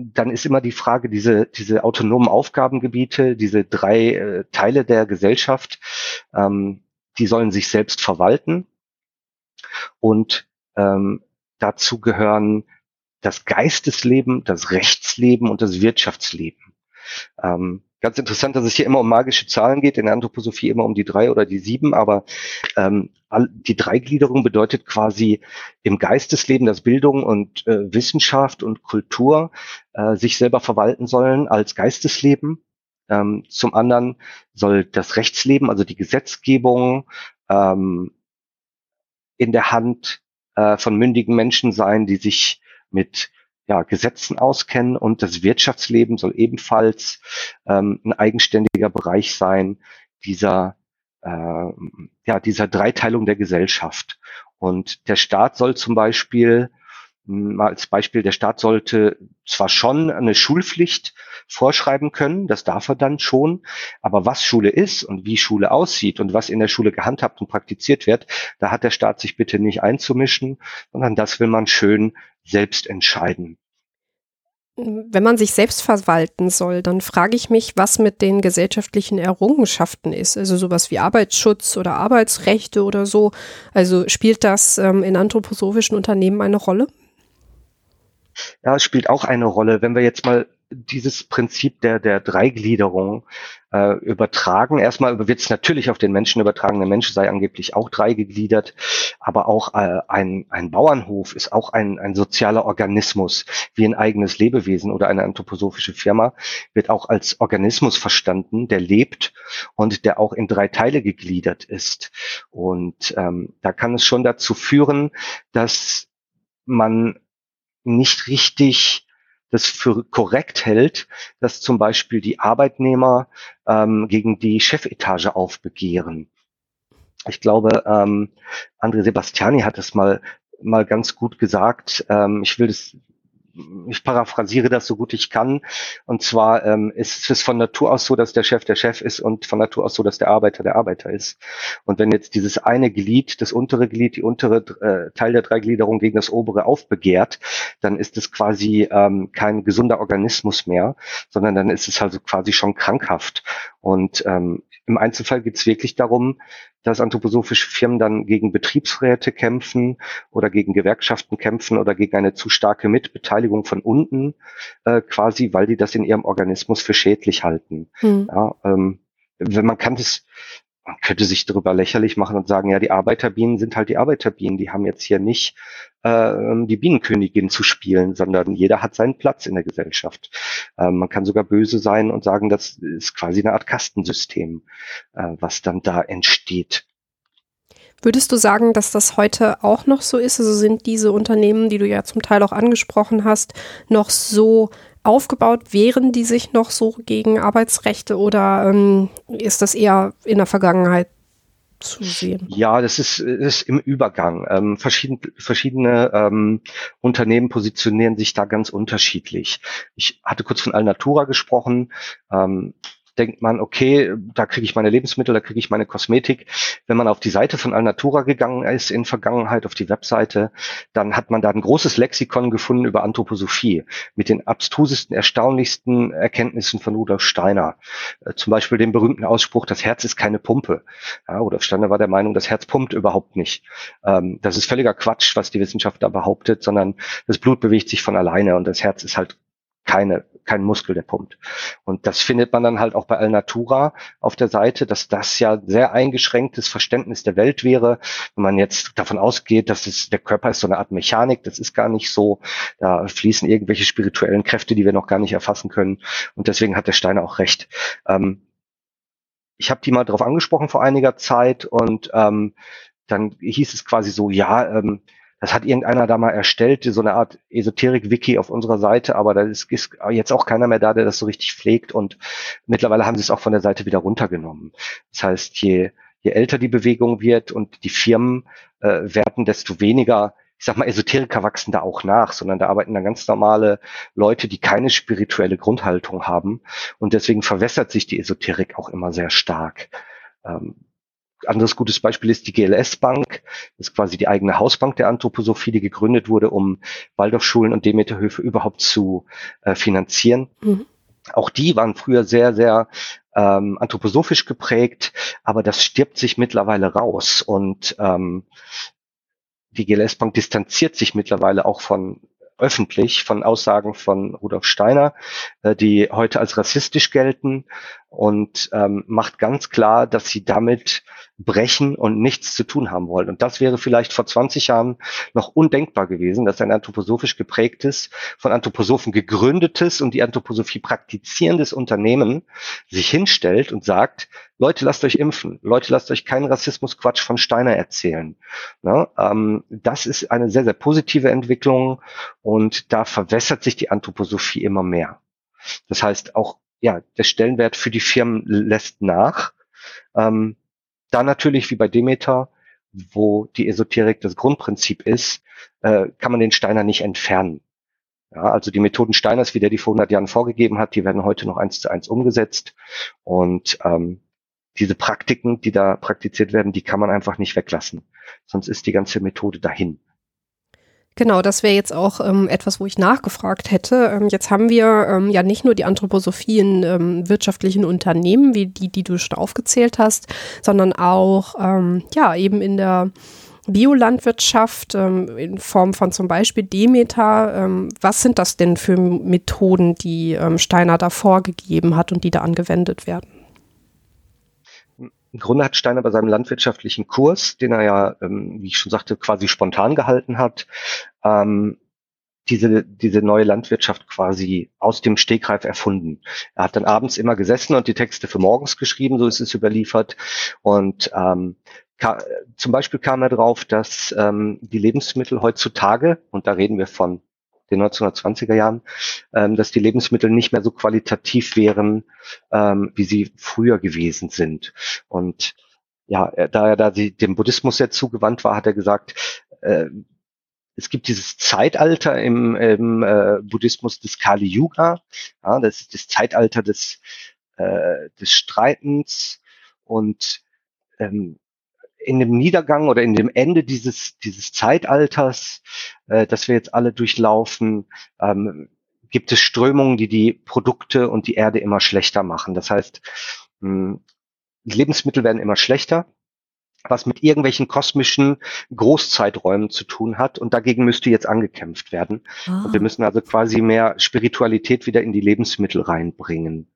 dann ist immer die Frage, diese, diese autonomen Aufgabengebiete, diese drei äh, Teile der Gesellschaft, ähm, die sollen sich selbst verwalten. Und ähm, dazu gehören das Geistesleben, das Rechtsleben und das Wirtschaftsleben. Ähm, Ganz interessant, dass es hier immer um magische Zahlen geht, in der Anthroposophie immer um die drei oder die sieben, aber ähm, die Dreigliederung bedeutet quasi im Geistesleben, dass Bildung und äh, Wissenschaft und Kultur äh, sich selber verwalten sollen als Geistesleben. Ähm, zum anderen soll das Rechtsleben, also die Gesetzgebung, ähm, in der Hand äh, von mündigen Menschen sein, die sich mit ja, Gesetzen auskennen und das Wirtschaftsleben soll ebenfalls ähm, ein eigenständiger Bereich sein dieser, äh, ja, dieser Dreiteilung der Gesellschaft. Und der Staat soll zum Beispiel mal als Beispiel, der Staat sollte zwar schon eine Schulpflicht vorschreiben können, das darf er dann schon, aber was Schule ist und wie Schule aussieht und was in der Schule gehandhabt und praktiziert wird, da hat der Staat sich bitte nicht einzumischen, sondern das will man schön selbst entscheiden. Wenn man sich selbst verwalten soll, dann frage ich mich, was mit den gesellschaftlichen Errungenschaften ist. Also sowas wie Arbeitsschutz oder Arbeitsrechte oder so. Also spielt das ähm, in anthroposophischen Unternehmen eine Rolle? Ja, spielt auch eine Rolle. Wenn wir jetzt mal dieses Prinzip der, der Dreigliederung äh, übertragen. Erstmal wird es natürlich auf den Menschen übertragen. Der Mensch sei angeblich auch dreigegliedert, aber auch äh, ein, ein Bauernhof ist auch ein, ein sozialer Organismus, wie ein eigenes Lebewesen oder eine anthroposophische Firma wird auch als Organismus verstanden, der lebt und der auch in drei Teile gegliedert ist. Und ähm, da kann es schon dazu führen, dass man nicht richtig das für korrekt hält, dass zum Beispiel die Arbeitnehmer ähm, gegen die Chefetage aufbegehren. Ich glaube, ähm, André Sebastiani hat es mal mal ganz gut gesagt. Ähm, ich will das ich paraphrasiere das so gut ich kann. Und zwar ähm, ist es von Natur aus so, dass der Chef der Chef ist und von Natur aus so, dass der Arbeiter der Arbeiter ist. Und wenn jetzt dieses eine Glied, das untere Glied, die untere äh, Teil der Dreigliederung gegen das obere aufbegehrt, dann ist es quasi ähm, kein gesunder Organismus mehr, sondern dann ist es also quasi schon krankhaft. Und ähm, im Einzelfall geht es wirklich darum, dass anthroposophische Firmen dann gegen Betriebsräte kämpfen oder gegen Gewerkschaften kämpfen oder gegen eine zu starke Mitbeteiligung von unten, äh, quasi, weil die das in ihrem Organismus für schädlich halten. Mhm. Ja, ähm, wenn man kann das, man könnte sich darüber lächerlich machen und sagen, ja, die Arbeiterbienen sind halt die Arbeiterbienen, die haben jetzt hier nicht äh, die Bienenkönigin zu spielen, sondern jeder hat seinen Platz in der Gesellschaft. Äh, man kann sogar böse sein und sagen, das ist quasi eine Art Kastensystem, äh, was dann da entsteht. Würdest du sagen, dass das heute auch noch so ist? Also sind diese Unternehmen, die du ja zum Teil auch angesprochen hast, noch so aufgebaut? Wehren die sich noch so gegen Arbeitsrechte oder ähm, ist das eher in der Vergangenheit zu sehen? Ja, das ist, ist im Übergang. Ähm, verschieden, verschiedene ähm, Unternehmen positionieren sich da ganz unterschiedlich. Ich hatte kurz von Alnatura gesprochen. Ähm, denkt man, okay, da kriege ich meine Lebensmittel, da kriege ich meine Kosmetik. Wenn man auf die Seite von Alnatura gegangen ist in Vergangenheit, auf die Webseite, dann hat man da ein großes Lexikon gefunden über Anthroposophie mit den abstrusesten, erstaunlichsten Erkenntnissen von Rudolf Steiner. Äh, zum Beispiel den berühmten Ausspruch, das Herz ist keine Pumpe. Ja, Rudolf Steiner war der Meinung, das Herz pumpt überhaupt nicht. Ähm, das ist völliger Quatsch, was die Wissenschaft da behauptet, sondern das Blut bewegt sich von alleine und das Herz ist halt keine, kein Muskel, der pumpt. Und das findet man dann halt auch bei Alnatura auf der Seite, dass das ja sehr eingeschränktes Verständnis der Welt wäre. Wenn man jetzt davon ausgeht, dass es, der Körper ist so eine Art Mechanik, das ist gar nicht so. Da fließen irgendwelche spirituellen Kräfte, die wir noch gar nicht erfassen können. Und deswegen hat der Steiner auch recht. Ähm, ich habe die mal darauf angesprochen vor einiger Zeit und ähm, dann hieß es quasi so, ja, ähm, das hat irgendeiner da mal erstellt, so eine Art Esoterik-Wiki auf unserer Seite, aber da ist, ist, jetzt auch keiner mehr da, der das so richtig pflegt und mittlerweile haben sie es auch von der Seite wieder runtergenommen. Das heißt, je, je älter die Bewegung wird und die Firmen äh, werden, desto weniger ich sag mal, Esoteriker wachsen da auch nach, sondern da arbeiten dann ganz normale Leute, die keine spirituelle Grundhaltung haben. Und deswegen verwässert sich die Esoterik auch immer sehr stark. Ähm, anderes gutes Beispiel ist die GLS Bank. Das ist quasi die eigene Hausbank der Anthroposophie, die gegründet wurde, um Waldorfschulen und Demeterhöfe überhaupt zu äh, finanzieren. Mhm. Auch die waren früher sehr, sehr ähm, anthroposophisch geprägt, aber das stirbt sich mittlerweile raus. Und ähm, die GLS Bank distanziert sich mittlerweile auch von öffentlich von Aussagen von Rudolf Steiner, äh, die heute als rassistisch gelten und ähm, macht ganz klar, dass sie damit brechen und nichts zu tun haben wollen. Und das wäre vielleicht vor 20 Jahren noch undenkbar gewesen, dass ein anthroposophisch geprägtes, von Anthroposophen gegründetes und die Anthroposophie praktizierendes Unternehmen sich hinstellt und sagt, Leute, lasst euch impfen. Leute, lasst euch keinen Rassismusquatsch von Steiner erzählen. Ne? Ähm, das ist eine sehr, sehr positive Entwicklung und da verwässert sich die Anthroposophie immer mehr. Das heißt, auch ja, der Stellenwert für die Firmen lässt nach. Ähm, da natürlich wie bei Demeter, wo die Esoterik das Grundprinzip ist, äh, kann man den Steiner nicht entfernen. Ja, also die Methoden Steiners, wie der die vor 100 Jahren vorgegeben hat, die werden heute noch eins zu eins umgesetzt. Und ähm, diese Praktiken, die da praktiziert werden, die kann man einfach nicht weglassen. Sonst ist die ganze Methode dahin. Genau, das wäre jetzt auch ähm, etwas, wo ich nachgefragt hätte. Ähm, jetzt haben wir ähm, ja nicht nur die Anthroposophie in ähm, wirtschaftlichen Unternehmen, wie die, die du schon aufgezählt hast, sondern auch ähm, ja eben in der Biolandwirtschaft ähm, in Form von zum Beispiel Demeter. was sind das denn für Methoden, die Steiner da vorgegeben hat und die da angewendet werden? Im Grunde hat Steiner bei seinem landwirtschaftlichen Kurs, den er ja, ähm, wie ich schon sagte, quasi spontan gehalten hat, ähm, diese, diese neue Landwirtschaft quasi aus dem Stegreif erfunden. Er hat dann abends immer gesessen und die Texte für morgens geschrieben, so ist es überliefert. Und ähm, zum Beispiel kam er drauf, dass ähm, die Lebensmittel heutzutage, und da reden wir von den 1920er Jahren, ähm, dass die Lebensmittel nicht mehr so qualitativ wären, ähm, wie sie früher gewesen sind. Und ja, da er da die, dem Buddhismus sehr zugewandt war, hat er gesagt, äh, es gibt dieses Zeitalter im, im äh, Buddhismus des Kali Yuga, ja, das ist das Zeitalter des, äh, des Streitens und ähm, in dem Niedergang oder in dem Ende dieses, dieses Zeitalters, äh, das wir jetzt alle durchlaufen, ähm, gibt es Strömungen, die die Produkte und die Erde immer schlechter machen. Das heißt, mh, hm, Lebensmittel werden immer schlechter, was mit irgendwelchen kosmischen Großzeiträumen zu tun hat. Und dagegen müsste jetzt angekämpft werden. Ah. Und wir müssen also quasi mehr Spiritualität wieder in die Lebensmittel reinbringen.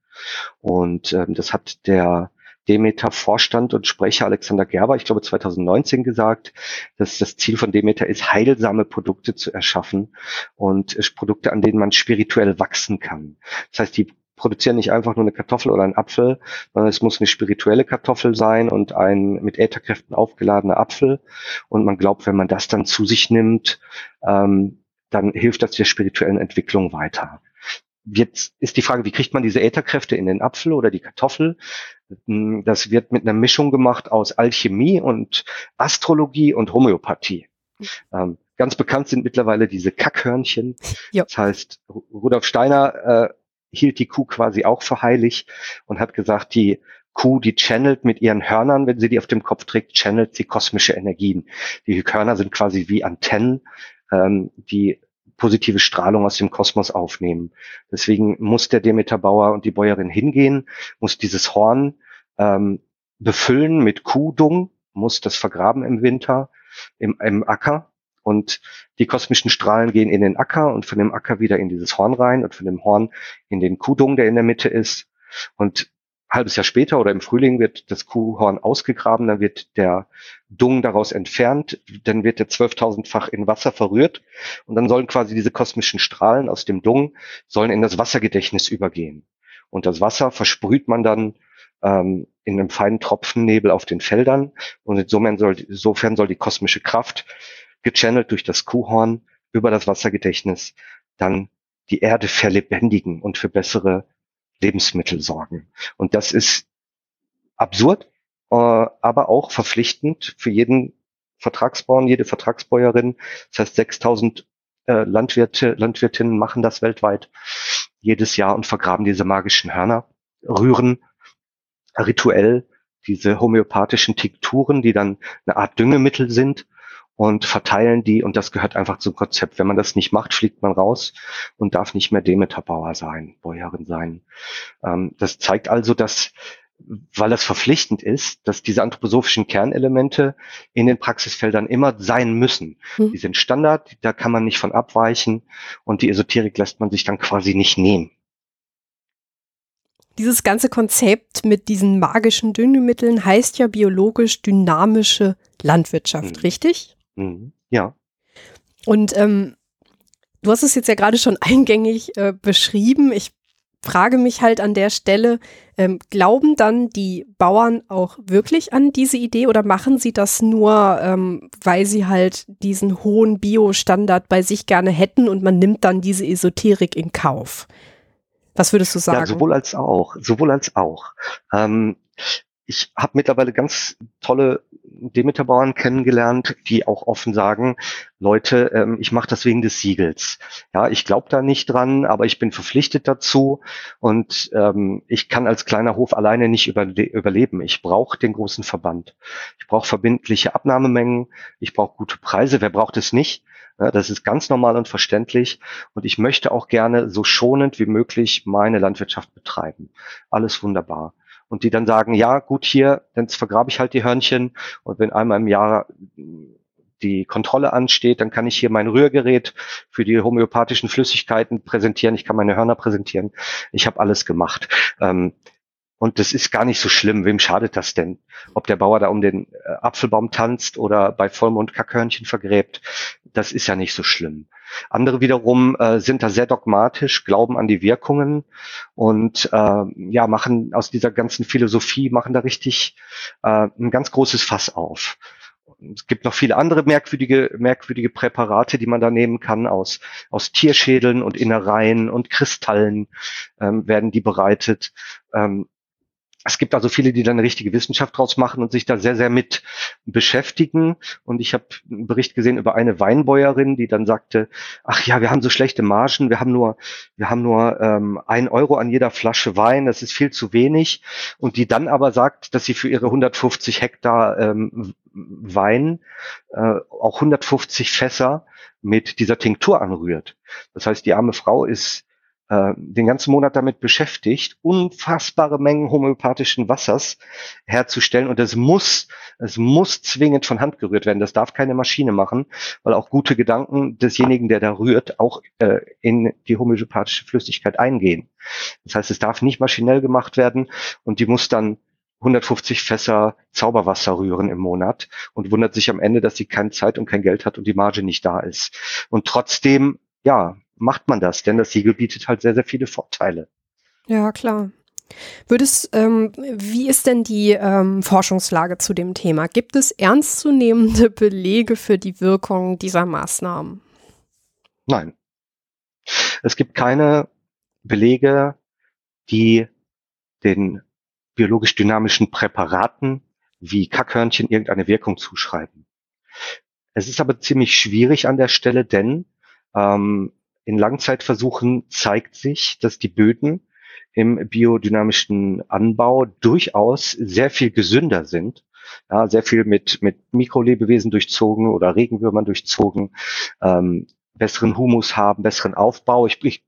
Und ähm, das hat der Demeter Vorstand und Sprecher Alexander Gerber, ich glaube 2019 gesagt, dass das Ziel von Demeter ist, heilsame Produkte zu erschaffen und Produkte, an denen man spirituell wachsen kann. Das heißt, die produzieren nicht einfach nur eine Kartoffel oder einen Apfel, sondern es muss eine spirituelle Kartoffel sein und ein mit Ätherkräften aufgeladener Apfel. Und man glaubt, wenn man das dann zu sich nimmt, ähm, dann hilft das der spirituellen Entwicklung weiter. Jetzt ist die Frage, wie kriegt man diese Ätherkräfte in den Apfel oder die Kartoffel? Hm, das wird mit einer Mischung gemacht aus Alchemie und Astrologie und Homöopathie. Ähm, ganz bekannt sind mittlerweile diese Kackhörnchen. Jo. Das heißt, Rudolf Steiner äh, hielt die Kuh quasi auch für heilig und hat gesagt, die Kuh, die channelt mit ihren Hörnern, wenn sie die auf dem Kopf trägt, channelt sie kosmische Energien. Die Hörner sind quasi wie Antennen, ähm, die positive Strahlung aus dem Kosmos aufnehmen. Deswegen muss der Demeterbauer und die Bäuerin hingehen, muss dieses Horn ähm, befüllen mit Kuhdung, muss das vergraben im Winter im, im Acker und die kosmischen Strahlen gehen in den Acker und von dem Acker wieder in dieses Horn rein und von dem Horn in den Kuhdung, der in der Mitte ist. Und halbes Jahr später oder im Frühling wird das Kuhhorn ausgegraben, dann wird der Dung daraus entfernt, dann wird der 12.000-fach in Wasser verrührt und dann sollen quasi diese kosmischen Strahlen aus dem Dung sollen in das Wassergedächtnis übergehen. Und das Wasser versprüht man dann ähm, in einem feinen Tropfennebel auf den Feldern und insofern soll, insofern soll die kosmische Kraft gechannelt durch das Kuhhorn über das Wassergedächtnis dann die Erde verlebendigen und für bessere Lebensmittel sorgen. Und das ist absurd, äh, aber auch verpflichtend für jeden Vertragsbauern, jede Vertragsbäuerin. Das heißt, 6000 äh, Landwirte, Landwirtinnen machen das weltweit jedes Jahr und vergraben diese magischen Hörner, rühren rituell diese homöopathischen Tikturen, die dann eine Art Düngemittel sind und verteilen die und das gehört einfach zum Konzept. Wenn man das nicht macht, fliegt man raus und darf nicht mehr Demeterbauer sein, Bäuerin sein. Ähm, das zeigt also, dass weil das verpflichtend ist, dass diese anthroposophischen Kernelemente in den Praxisfeldern immer sein müssen. Hm. Die sind Standard, da kann man nicht von abweichen und die Esoterik lässt man sich dann quasi nicht nehmen. Dieses ganze Konzept mit diesen magischen Düngemitteln heißt ja biologisch dynamische Landwirtschaft, hm. richtig? Mhm. Ja. Und ähm, du hast es jetzt ja gerade schon eingängig äh, beschrieben. Ich frage mich halt an der Stelle, ähm, glauben dann die Bauern auch wirklich an diese Idee oder machen sie das nur, ähm, weil sie halt diesen hohen Bio-Standard bei sich gerne hätten und man nimmt dann diese Esoterik in Kauf? Was würdest du sagen? Ja, sowohl als auch, sowohl als auch. Ähm, ich habe mittlerweile ganz tolle Demeterbauern kennengelernt, die auch offen sagen, Leute, ähm, ich mache das wegen des Siegels. Ja, ich glaube da nicht dran, aber ich bin verpflichtet dazu und ähm, ich kann als kleiner Hof alleine nicht überle überleben. Ich brauche den großen Verband. Ich brauche verbindliche Abnahmemengen, ich brauche gute Preise. Wer braucht es nicht? Ja, das ist ganz normal und verständlich und ich möchte auch gerne so schonend wie möglich meine Landwirtschaft betreiben. Alles wunderbar und die dann sagen, ja, gut, hier, dann vergrabe ich halt die Hörnchen. Und wenn einmal im Jahr die Kontrolle ansteht, dann kann ich hier mein Rührgerät für die homöopathischen Flüssigkeiten präsentieren, ich kann meine Hörner präsentieren, ich habe alles gemacht. Ähm, und das ist gar nicht so schlimm. Wem schadet das denn? Ob der Bauer da um den äh, Apfelbaum tanzt oder bei Vollmond Kackhörnchen vergräbt, das ist ja nicht so schlimm. Andere wiederum äh, sind da sehr dogmatisch, glauben an die Wirkungen und äh, ja machen aus dieser ganzen Philosophie machen da richtig äh, ein ganz großes Fass auf. Es gibt noch viele andere merkwürdige, merkwürdige Präparate, die man da nehmen kann. Aus, aus Tierschädeln und Innereien und Kristallen ähm, werden die bereitet. Ähm, es gibt also viele, die da eine richtige Wissenschaft draus machen und sich da sehr, sehr mit beschäftigen. Und ich habe einen Bericht gesehen über eine Weinbäuerin, die dann sagte, ach ja, wir haben so schlechte Margen, wir haben nur, wir haben nur ähm, ein Euro an jeder Flasche Wein, das ist viel zu wenig. Und die dann aber sagt, dass sie für ihre 150 Hektar ähm, Wein äh, auch 150 Fässer mit dieser Tinktur anrührt. Das heißt, die arme Frau ist äh, den ganzen Monat damit beschäftigt, unfassbare Mengen homöopathischen Wassers herzustellen. Und es muss, es muss zwingend von Hand gerührt werden. Das darf keine Maschine machen, weil auch gute Gedanken desjenigen, der da rührt, auch äh, in die homöopathische Flüssigkeit eingehen. Das heißt, es darf nicht maschinell gemacht werden und die muss dann 150 Fässer Zauberwasser rühren im Monat und wundert sich am Ende, dass sie keine Zeit und kein Geld hat und die Marge nicht da ist. Und trotzdem, ja, macht man das, denn das Siegel bietet halt sehr, sehr viele Vorteile. Ja, klar. Würdest, ähm, wie ist denn die ähm, Forschungslage zu dem Thema? Gibt es ernstzunehmende Belege für die Wirkung dieser Maßnahmen? Nein. Es gibt keine Belege, die den biologisch dynamischen Präparaten wie Kackhörnchen irgendeine Wirkung zuschreiben. Es ist aber ziemlich schwierig an der Stelle, denn ähm, in Langzeitversuchen zeigt sich, dass die Böden im biodynamischen Anbau durchaus sehr viel gesünder sind. Ja, sehr viel mit, mit Mikrolebewesen durchzogen oder Regenwürmern durchzogen, ähm, besseren Humus haben, besseren Aufbau. Ich, ich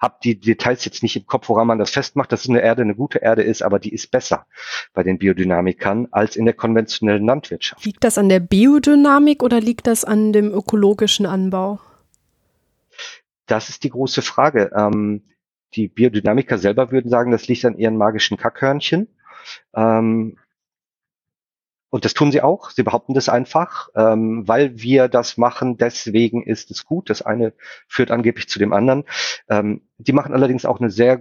habe die Details jetzt nicht im Kopf, woran man das festmacht, dass eine Erde eine gute Erde ist, aber die ist besser bei den Biodynamikern als in der konventionellen Landwirtschaft. Liegt das an der Biodynamik oder liegt das an dem ökologischen Anbau? Das ist die große Frage. Ähm, die Biodynamiker selber würden sagen, das liegt an ihren magischen Kackhörnchen. Ähm, und das tun sie auch. Sie behaupten das einfach, ähm, weil wir das machen. Deswegen ist es gut. Das eine führt angeblich zu dem anderen. Ähm, die machen allerdings auch eine sehr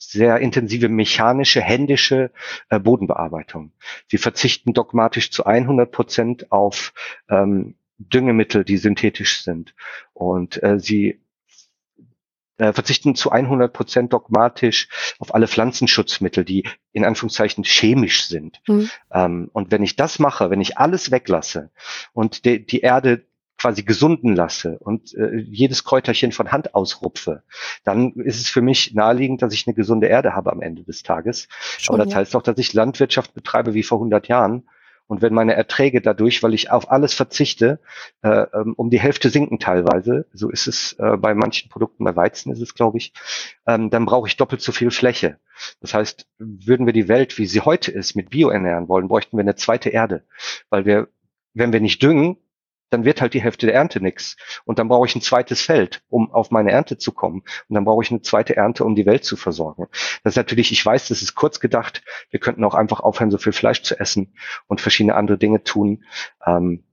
sehr intensive mechanische, händische äh, Bodenbearbeitung. Sie verzichten dogmatisch zu 100 Prozent auf ähm, Düngemittel, die synthetisch sind. Und äh, sie äh, verzichten zu 100 Prozent dogmatisch auf alle Pflanzenschutzmittel, die in Anführungszeichen chemisch sind. Mhm. Ähm, und wenn ich das mache, wenn ich alles weglasse und de, die Erde quasi gesunden lasse und äh, jedes Kräuterchen von Hand ausrupfe, dann ist es für mich naheliegend, dass ich eine gesunde Erde habe am Ende des Tages. Schon, Aber das ja. heißt auch, dass ich Landwirtschaft betreibe wie vor 100 Jahren und wenn meine Erträge dadurch, weil ich auf alles verzichte, äh, ähm, um die Hälfte sinken teilweise, so ist es äh, bei manchen Produkten, bei Weizen ist es, glaube ich, ähm, dann brauche ich doppelt so viel Fläche. Das heißt, würden wir die Welt, wie sie heute ist, mit Bio ernähren wollen, bräuchten wir eine zweite Erde. Weil wir, wenn wir nicht düngen, dann wird halt die Hälfte der Ernte nix. Und dann brauche ich ein zweites Feld, um auf meine Ernte zu kommen. Und dann brauche ich eine zweite Ernte, um die Welt zu versorgen. Das ist natürlich, ich weiß, das ist kurz gedacht. Wir könnten auch einfach aufhören, so viel Fleisch zu essen und verschiedene andere Dinge tun. Ähm,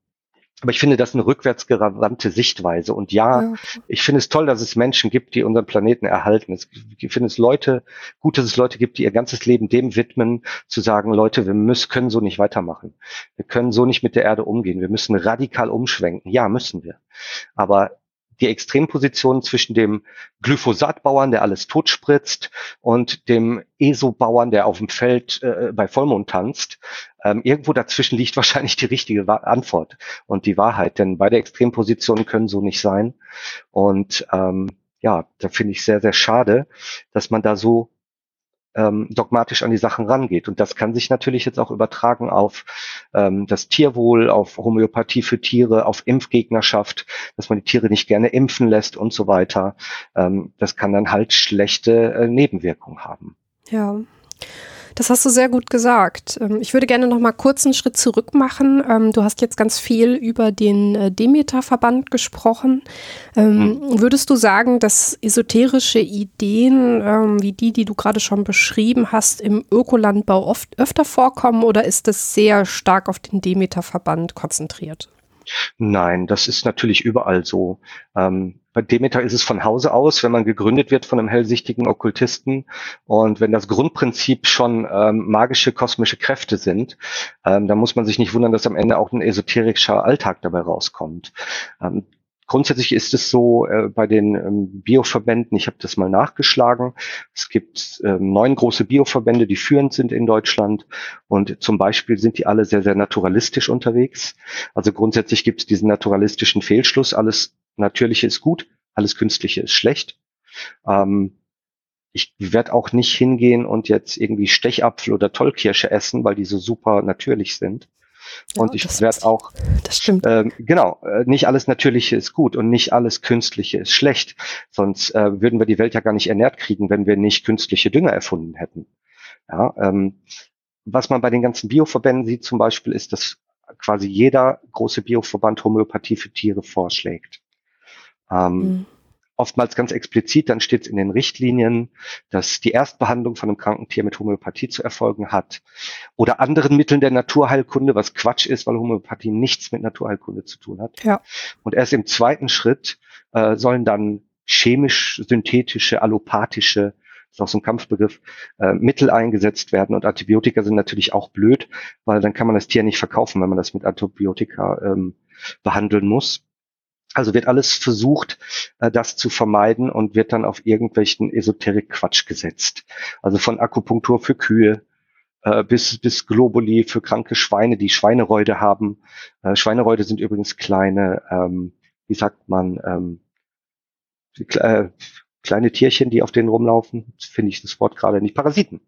aber ich finde das eine rückwärtsgewandte Sichtweise. Und ja, ja, ich finde es toll, dass es Menschen gibt, die unseren Planeten erhalten. Ich finde es Leute, gut, dass es Leute gibt, die ihr ganzes Leben dem widmen, zu sagen, Leute, wir müssen, können so nicht weitermachen. Wir können so nicht mit der Erde umgehen. Wir müssen radikal umschwenken. Ja, müssen wir. Aber die Extremposition zwischen dem Glyphosatbauern, der alles totspritzt, und dem ESO-Bauern, der auf dem Feld äh, bei Vollmond tanzt, ähm, irgendwo dazwischen liegt wahrscheinlich die richtige Antwort und die Wahrheit, denn beide Extrempositionen können so nicht sein. Und ähm, ja, da finde ich sehr, sehr schade, dass man da so ähm, dogmatisch an die Sachen rangeht. Und das kann sich natürlich jetzt auch übertragen auf ähm, das Tierwohl, auf Homöopathie für Tiere, auf Impfgegnerschaft, dass man die Tiere nicht gerne impfen lässt und so weiter. Ähm, das kann dann halt schlechte äh, Nebenwirkungen haben. Ja. Das hast du sehr gut gesagt. Ähm, ich würde gerne noch mal kurz einen Schritt zurück machen. Ähm, du hast jetzt ganz viel über den äh, Demeter-Verband gesprochen. Mhm. Würdest du sagen, dass esoterische Ideen wie die, die du gerade schon beschrieben hast, im Ökolandbau oft öfter vorkommen oder ist das sehr stark auf den Demeter-Verband konzentriert? Nein, das ist natürlich überall so. Ähm, bei Demeter ist es von Hause aus, wenn man gegründet wird von einem hellsichtigen Okkultisten und wenn das Grundprinzip schon ähm, magische kosmische Kräfte sind, ähm, dann muss man sich nicht wundern, dass am Ende auch ein esoterischer Alltag dabei rauskommt. Ähm, Grundsätzlich ist es so äh, bei den ähm, Bioverbänden, ich habe das mal nachgeschlagen, es gibt ähm, neun große Bioverbände, die führend sind in Deutschland und zum Beispiel sind die alle sehr, sehr naturalistisch unterwegs. Also grundsätzlich gibt es diesen naturalistischen Fehlschluss, alles Natürliche ist gut, alles Künstliche ist schlecht. Ähm, ich werde auch nicht hingehen und jetzt irgendwie Stechapfel oder Tollkirsche essen, weil die so super natürlich sind. Ja, und ich werde auch, das stimmt. Ähm, genau, äh, nicht alles Natürliche ist gut und nicht alles Künstliche ist schlecht. Sonst äh, würden wir die Welt ja gar nicht ernährt kriegen, wenn wir nicht künstliche Dünger erfunden hätten. Ja, ähm, was man bei den ganzen Bioverbänden sieht zum Beispiel, ist, dass quasi jeder große Bioverband Homöopathie für Tiere vorschlägt. Ähm, mhm oftmals ganz explizit, dann steht es in den Richtlinien, dass die Erstbehandlung von einem kranken Tier mit Homöopathie zu erfolgen hat oder anderen Mitteln der Naturheilkunde, was Quatsch ist, weil Homöopathie nichts mit Naturheilkunde zu tun hat. Ja. Und erst im zweiten Schritt äh, sollen dann chemisch-synthetische, allopathische ist auch so ein Kampfbegriff, äh, Mittel eingesetzt werden. Und Antibiotika sind natürlich auch blöd, weil dann kann man das Tier nicht verkaufen, wenn man das mit Antibiotika ähm, behandeln muss. Also wird alles versucht, äh, das zu vermeiden und wird dann auf irgendwelchen Esoterik-Quatsch gesetzt. Also von Akupunktur für Kühe äh, bis, bis Globuli für kranke Schweine, die Schweineräude haben. Äh, Schweineräude sind übrigens kleine, ähm, wie sagt man, ähm, äh, kleine Tierchen, die auf denen rumlaufen, finde ich das Wort gerade nicht, Parasiten.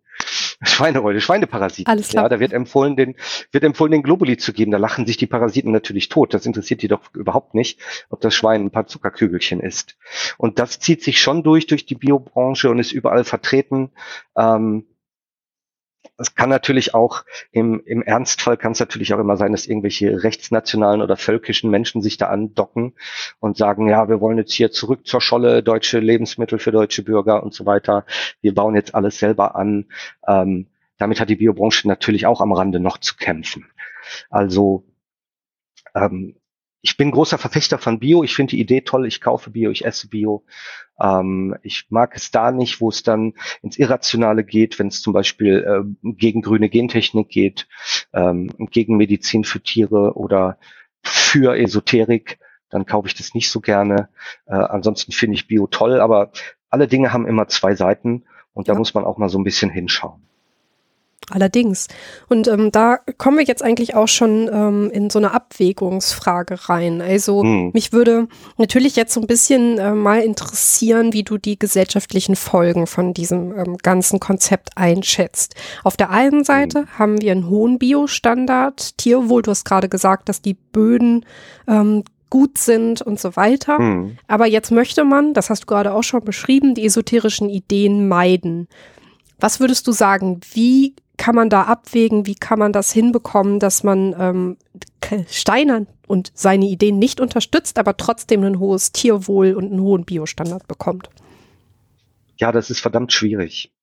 Schweinerolle, Schweineparasiten. Alles klar. Ja, da wird empfohlen, den, wird empfohlen, den Globuli zu geben. Da lachen sich die Parasiten natürlich tot. Das interessiert die doch überhaupt nicht, ob das Schwein ein paar Zuckerkügelchen isst. Und das zieht sich schon durch, durch die Biobranche und ist überall vertreten. Ähm, es kann natürlich auch im, im Ernstfall kann es natürlich auch immer sein, dass irgendwelche rechtsnationalen oder völkischen Menschen sich da andocken und sagen, ja, wir wollen jetzt hier zurück zur Scholle, deutsche Lebensmittel für deutsche Bürger und so weiter. Wir bauen jetzt alles selber an. Ähm, damit hat die Biobranche natürlich auch am Rande noch zu kämpfen. Also ähm, ich bin großer Verfechter von Bio. Ich finde die Idee toll. Ich kaufe Bio, ich esse Bio. Ähm, ich mag es da nicht, wo es dann ins Irrationale geht, wenn es zum Beispiel äh, gegen grüne Gentechnik geht, ähm, gegen Medizin für Tiere oder für Esoterik. Dann kaufe ich das nicht so gerne. Äh, ansonsten finde ich Bio toll, aber alle Dinge haben immer zwei Seiten und da muss man auch mal so ein bisschen hinschauen. Allerdings. Und ähm, da kommen wir jetzt eigentlich auch schon ähm, in so eine Abwägungsfrage rein. Also hm. mich würde natürlich jetzt so ein bisschen äh, mal interessieren, wie du die gesellschaftlichen Folgen von diesem ähm, ganzen Konzept einschätzt. Auf der einen Seite hm. haben wir einen hohen Biostandard, Tierwohl, du hast gerade gesagt, dass die Böden ähm, gut sind und so weiter. Hm. Aber jetzt möchte man, das hast du gerade auch schon beschrieben, die esoterischen Ideen meiden. Was würdest du sagen, wie kann man da abwägen? Wie kann man das hinbekommen, dass man ähm, Steiner und seine Ideen nicht unterstützt, aber trotzdem ein hohes Tierwohl und einen hohen Biostandard bekommt? Ja, das ist verdammt schwierig.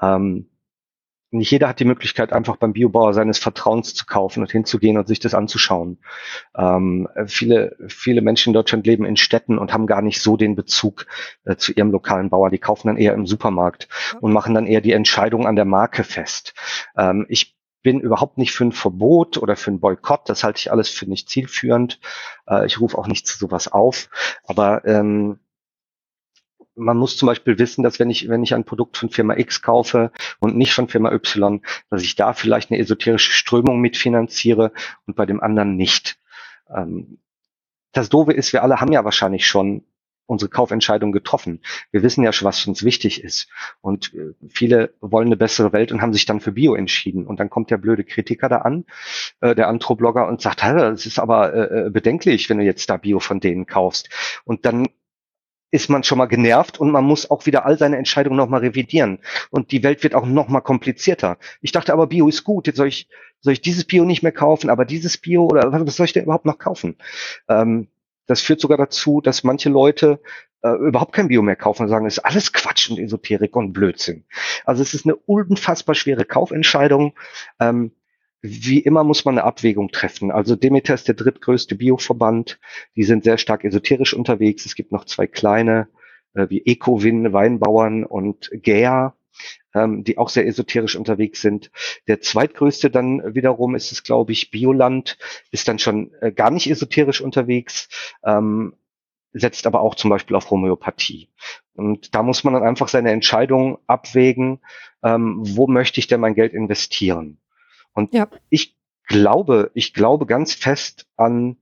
Ähm, nicht jeder hat die Möglichkeit, einfach beim Biobauer seines Vertrauens zu kaufen und hinzugehen und sich das anzuschauen. Ähm, viele, viele Menschen in Deutschland leben in Städten und haben gar nicht so den Bezug äh, zu ihrem lokalen Bauer. Die kaufen dann eher im Supermarkt und machen dann eher die Entscheidung an der Marke fest. Ähm, ich bin überhaupt nicht für ein Verbot oder für ein Boykott. Das halte ich alles für nicht zielführend. Äh, ich rufe auch nicht zu sowas auf. Aber ähm, man muss zum Beispiel wissen, dass wenn ich, wenn ich ein Produkt von Firma X kaufe und nicht von Firma Y, dass ich da vielleicht eine esoterische Strömung mitfinanziere und bei dem anderen nicht. Ähm, das Doofe ist, wir alle haben ja wahrscheinlich schon unsere Kaufentscheidung getroffen. Wir wissen ja schon, was uns wichtig ist. Und äh, viele wollen eine bessere Welt und haben sich dann für Bio entschieden. Und dann kommt der blöde Kritiker da an, äh, der Antroblogger, und sagt, das ist aber äh, bedenklich, wenn du jetzt da Bio von denen kaufst. Und dann ist man schon mal genervt und man muss auch wieder all seine Entscheidungen nochmal revidieren. Und die Welt wird auch nochmal komplizierter. Ich dachte aber, Bio ist gut. Jetzt soll ich, soll ich dieses Bio nicht mehr kaufen, aber dieses Bio oder was soll ich denn überhaupt noch kaufen? Ähm, das führt sogar dazu, dass manche Leute äh, überhaupt kein Bio mehr kaufen und sagen, es ist alles Quatsch und Esoterik und Blödsinn. Also es ist eine unfassbar schwere Kaufentscheidung. Ähm, wie immer muss man eine Abwägung treffen. Also Demeter ist der drittgrößte Bioverband. Die sind sehr stark esoterisch unterwegs. Es gibt noch zwei kleine, äh, wie Ecowin, Weinbauern und Gea, ähm, die auch sehr esoterisch unterwegs sind. Der zweitgrößte dann wiederum ist es, glaube ich, Bioland, ist dann schon äh, gar nicht esoterisch unterwegs. Ähm, setzt aber auch zum Beispiel auf Homöopathie. Und da muss man dann einfach seine Entscheidung abwägen, ähm, wo möchte ich denn mein Geld investieren? Und ja. ich glaube, ich glaube ganz fest an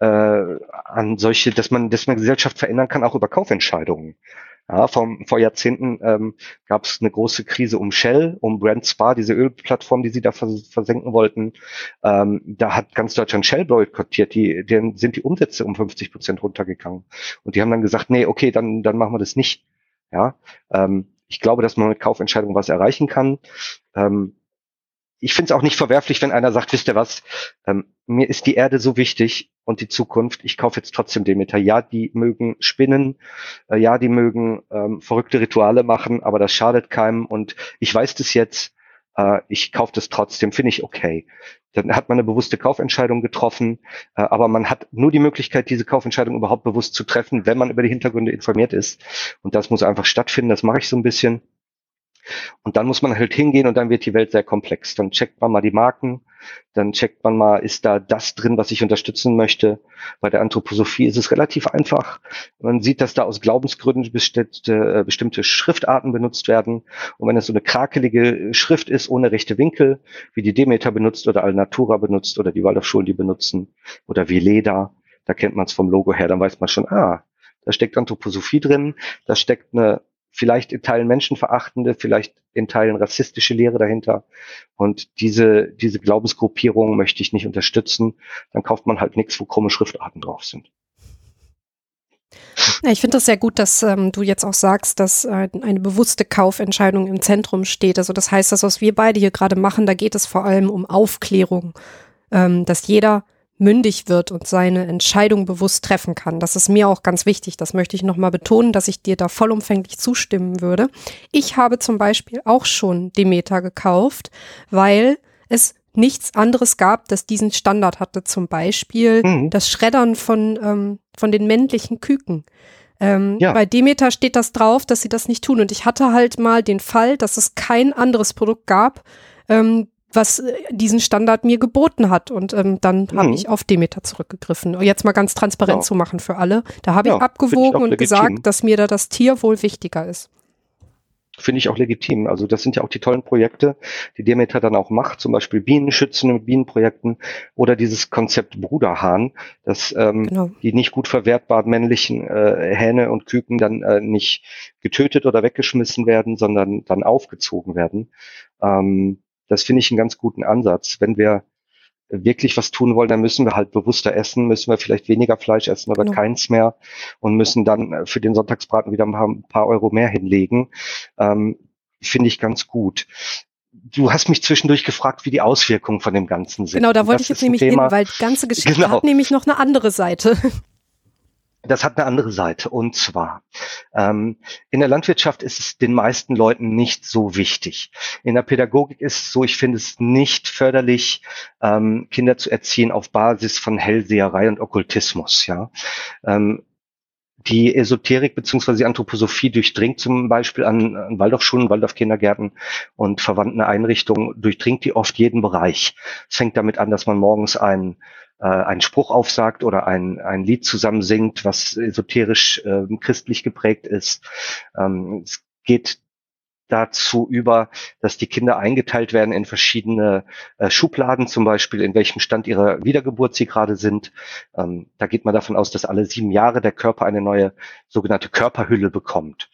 äh, an solche, dass man, dass man Gesellschaft verändern kann, auch über Kaufentscheidungen. Ja, vom, vor Jahrzehnten ähm, gab es eine große Krise um Shell, um Brand Spa, diese Ölplattform, die sie da vers versenken wollten. Ähm, da hat ganz Deutschland Shell boykottiert, die, denen sind die Umsätze um 50 Prozent runtergegangen. Und die haben dann gesagt, nee, okay, dann, dann machen wir das nicht. Ja, ähm, ich glaube, dass man mit Kaufentscheidungen was erreichen kann. Ähm, ich finde es auch nicht verwerflich, wenn einer sagt, wisst ihr was, ähm, mir ist die Erde so wichtig und die Zukunft, ich kaufe jetzt trotzdem Demeter. Ja, die mögen spinnen, äh, ja, die mögen ähm, verrückte Rituale machen, aber das schadet keinem und ich weiß das jetzt, äh, ich kaufe das trotzdem, finde ich okay. Dann hat man eine bewusste Kaufentscheidung getroffen, äh, aber man hat nur die Möglichkeit, diese Kaufentscheidung überhaupt bewusst zu treffen, wenn man über die Hintergründe informiert ist. Und das muss einfach stattfinden, das mache ich so ein bisschen. Und dann muss man halt hingehen und dann wird die Welt sehr komplex. Dann checkt man mal die Marken, dann checkt man mal, ist da das drin, was ich unterstützen möchte. Bei der Anthroposophie ist es relativ einfach. Man sieht, dass da aus Glaubensgründen bestimmte, äh, bestimmte Schriftarten benutzt werden. Und wenn es so eine krakelige Schrift ist, ohne rechte Winkel, wie die Demeter benutzt oder Alnatura benutzt oder die Waldorfschulen die benutzen oder wie Leda, da kennt man es vom Logo her, dann weiß man schon, ah, da steckt Anthroposophie drin, da steckt eine vielleicht in Teilen menschenverachtende, vielleicht in Teilen rassistische Lehre dahinter. Und diese, diese Glaubensgruppierung möchte ich nicht unterstützen. Dann kauft man halt nichts, wo krumme Schriftarten drauf sind. Ja, ich finde das sehr gut, dass ähm, du jetzt auch sagst, dass äh, eine bewusste Kaufentscheidung im Zentrum steht. Also das heißt, das, was wir beide hier gerade machen, da geht es vor allem um Aufklärung, ähm, dass jeder mündig wird und seine Entscheidung bewusst treffen kann. Das ist mir auch ganz wichtig. Das möchte ich nochmal betonen, dass ich dir da vollumfänglich zustimmen würde. Ich habe zum Beispiel auch schon Demeter gekauft, weil es nichts anderes gab, das diesen Standard hatte. Zum Beispiel mhm. das Schreddern von, ähm, von den männlichen Küken. Ähm, ja. Bei Demeter steht das drauf, dass sie das nicht tun. Und ich hatte halt mal den Fall, dass es kein anderes Produkt gab, ähm, was äh, diesen Standard mir geboten hat. Und ähm, dann mhm. habe ich auf Demeter zurückgegriffen. Jetzt mal ganz transparent ja. zu machen für alle. Da habe ja, ich abgewogen ich und gesagt, dass mir da das Tier wohl wichtiger ist. Finde ich auch legitim. Also das sind ja auch die tollen Projekte, die Demeter dann auch macht, zum Beispiel Bienenschützen mit Bienenprojekten oder dieses Konzept Bruderhahn, dass ähm, genau. die nicht gut verwertbaren männlichen äh, Hähne und Küken dann äh, nicht getötet oder weggeschmissen werden, sondern dann aufgezogen werden. Ähm, das finde ich einen ganz guten Ansatz. Wenn wir wirklich was tun wollen, dann müssen wir halt bewusster essen, müssen wir vielleicht weniger Fleisch essen oder genau. keins mehr und müssen dann äh, für den Sonntagsbraten wieder ein paar, ein paar Euro mehr hinlegen. Ähm, Finde ich ganz gut. Du hast mich zwischendurch gefragt, wie die Auswirkungen von dem Ganzen sind. Genau, da wollte ich jetzt nämlich Thema, hin, weil die ganze Geschichte genau. hat nämlich noch eine andere Seite. Das hat eine andere Seite. Und zwar, ähm, in der Landwirtschaft ist es den meisten Leuten nicht so wichtig. In der Pädagogik ist es so, ich finde es nicht förderlich, ähm, Kinder zu erziehen auf Basis von Hellseherei und Okkultismus. Ja. Ähm, die Esoterik bzw. die Anthroposophie durchdringt zum Beispiel an, an Waldorfschulen, Waldorfkindergärten und verwandten Einrichtungen, durchdringt die oft jeden Bereich. Es fängt damit an, dass man morgens einen äh, einen Spruch aufsagt oder ein, ein Lied zusammen singt, was esoterisch äh, christlich geprägt ist. Ähm, es geht dazu über, dass die Kinder eingeteilt werden in verschiedene äh, Schubladen, zum Beispiel in welchem Stand ihrer Wiedergeburt sie gerade sind. Ähm, da geht man davon aus, dass alle sieben Jahre der Körper eine neue sogenannte Körperhülle bekommt.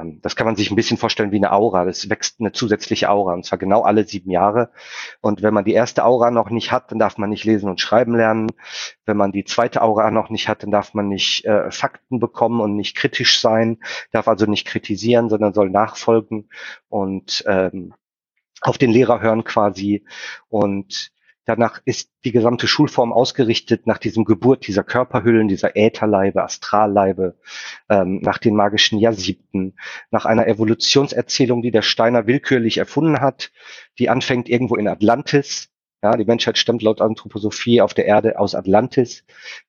Ähm, das kann man sich ein bisschen vorstellen wie eine Aura. Das wächst eine zusätzliche Aura, und zwar genau alle sieben Jahre. Und wenn man die erste Aura noch nicht hat, dann darf man nicht lesen und schreiben lernen. Wenn man die zweite Aura noch nicht hat, dann darf man nicht äh, Fakten bekommen und nicht kritisch sein, darf also nicht kritisieren, sondern soll nachfolgen und ähm, auf den Lehrer hören quasi. Und Danach ist die gesamte Schulform ausgerichtet nach diesem Geburt dieser Körperhüllen, dieser Ätherleibe, Astralleibe, ähm, nach den magischen Jahrsiebten, nach einer Evolutionserzählung, die der Steiner willkürlich erfunden hat, die anfängt irgendwo in Atlantis. Ja, die Menschheit stammt laut Anthroposophie auf der Erde aus Atlantis,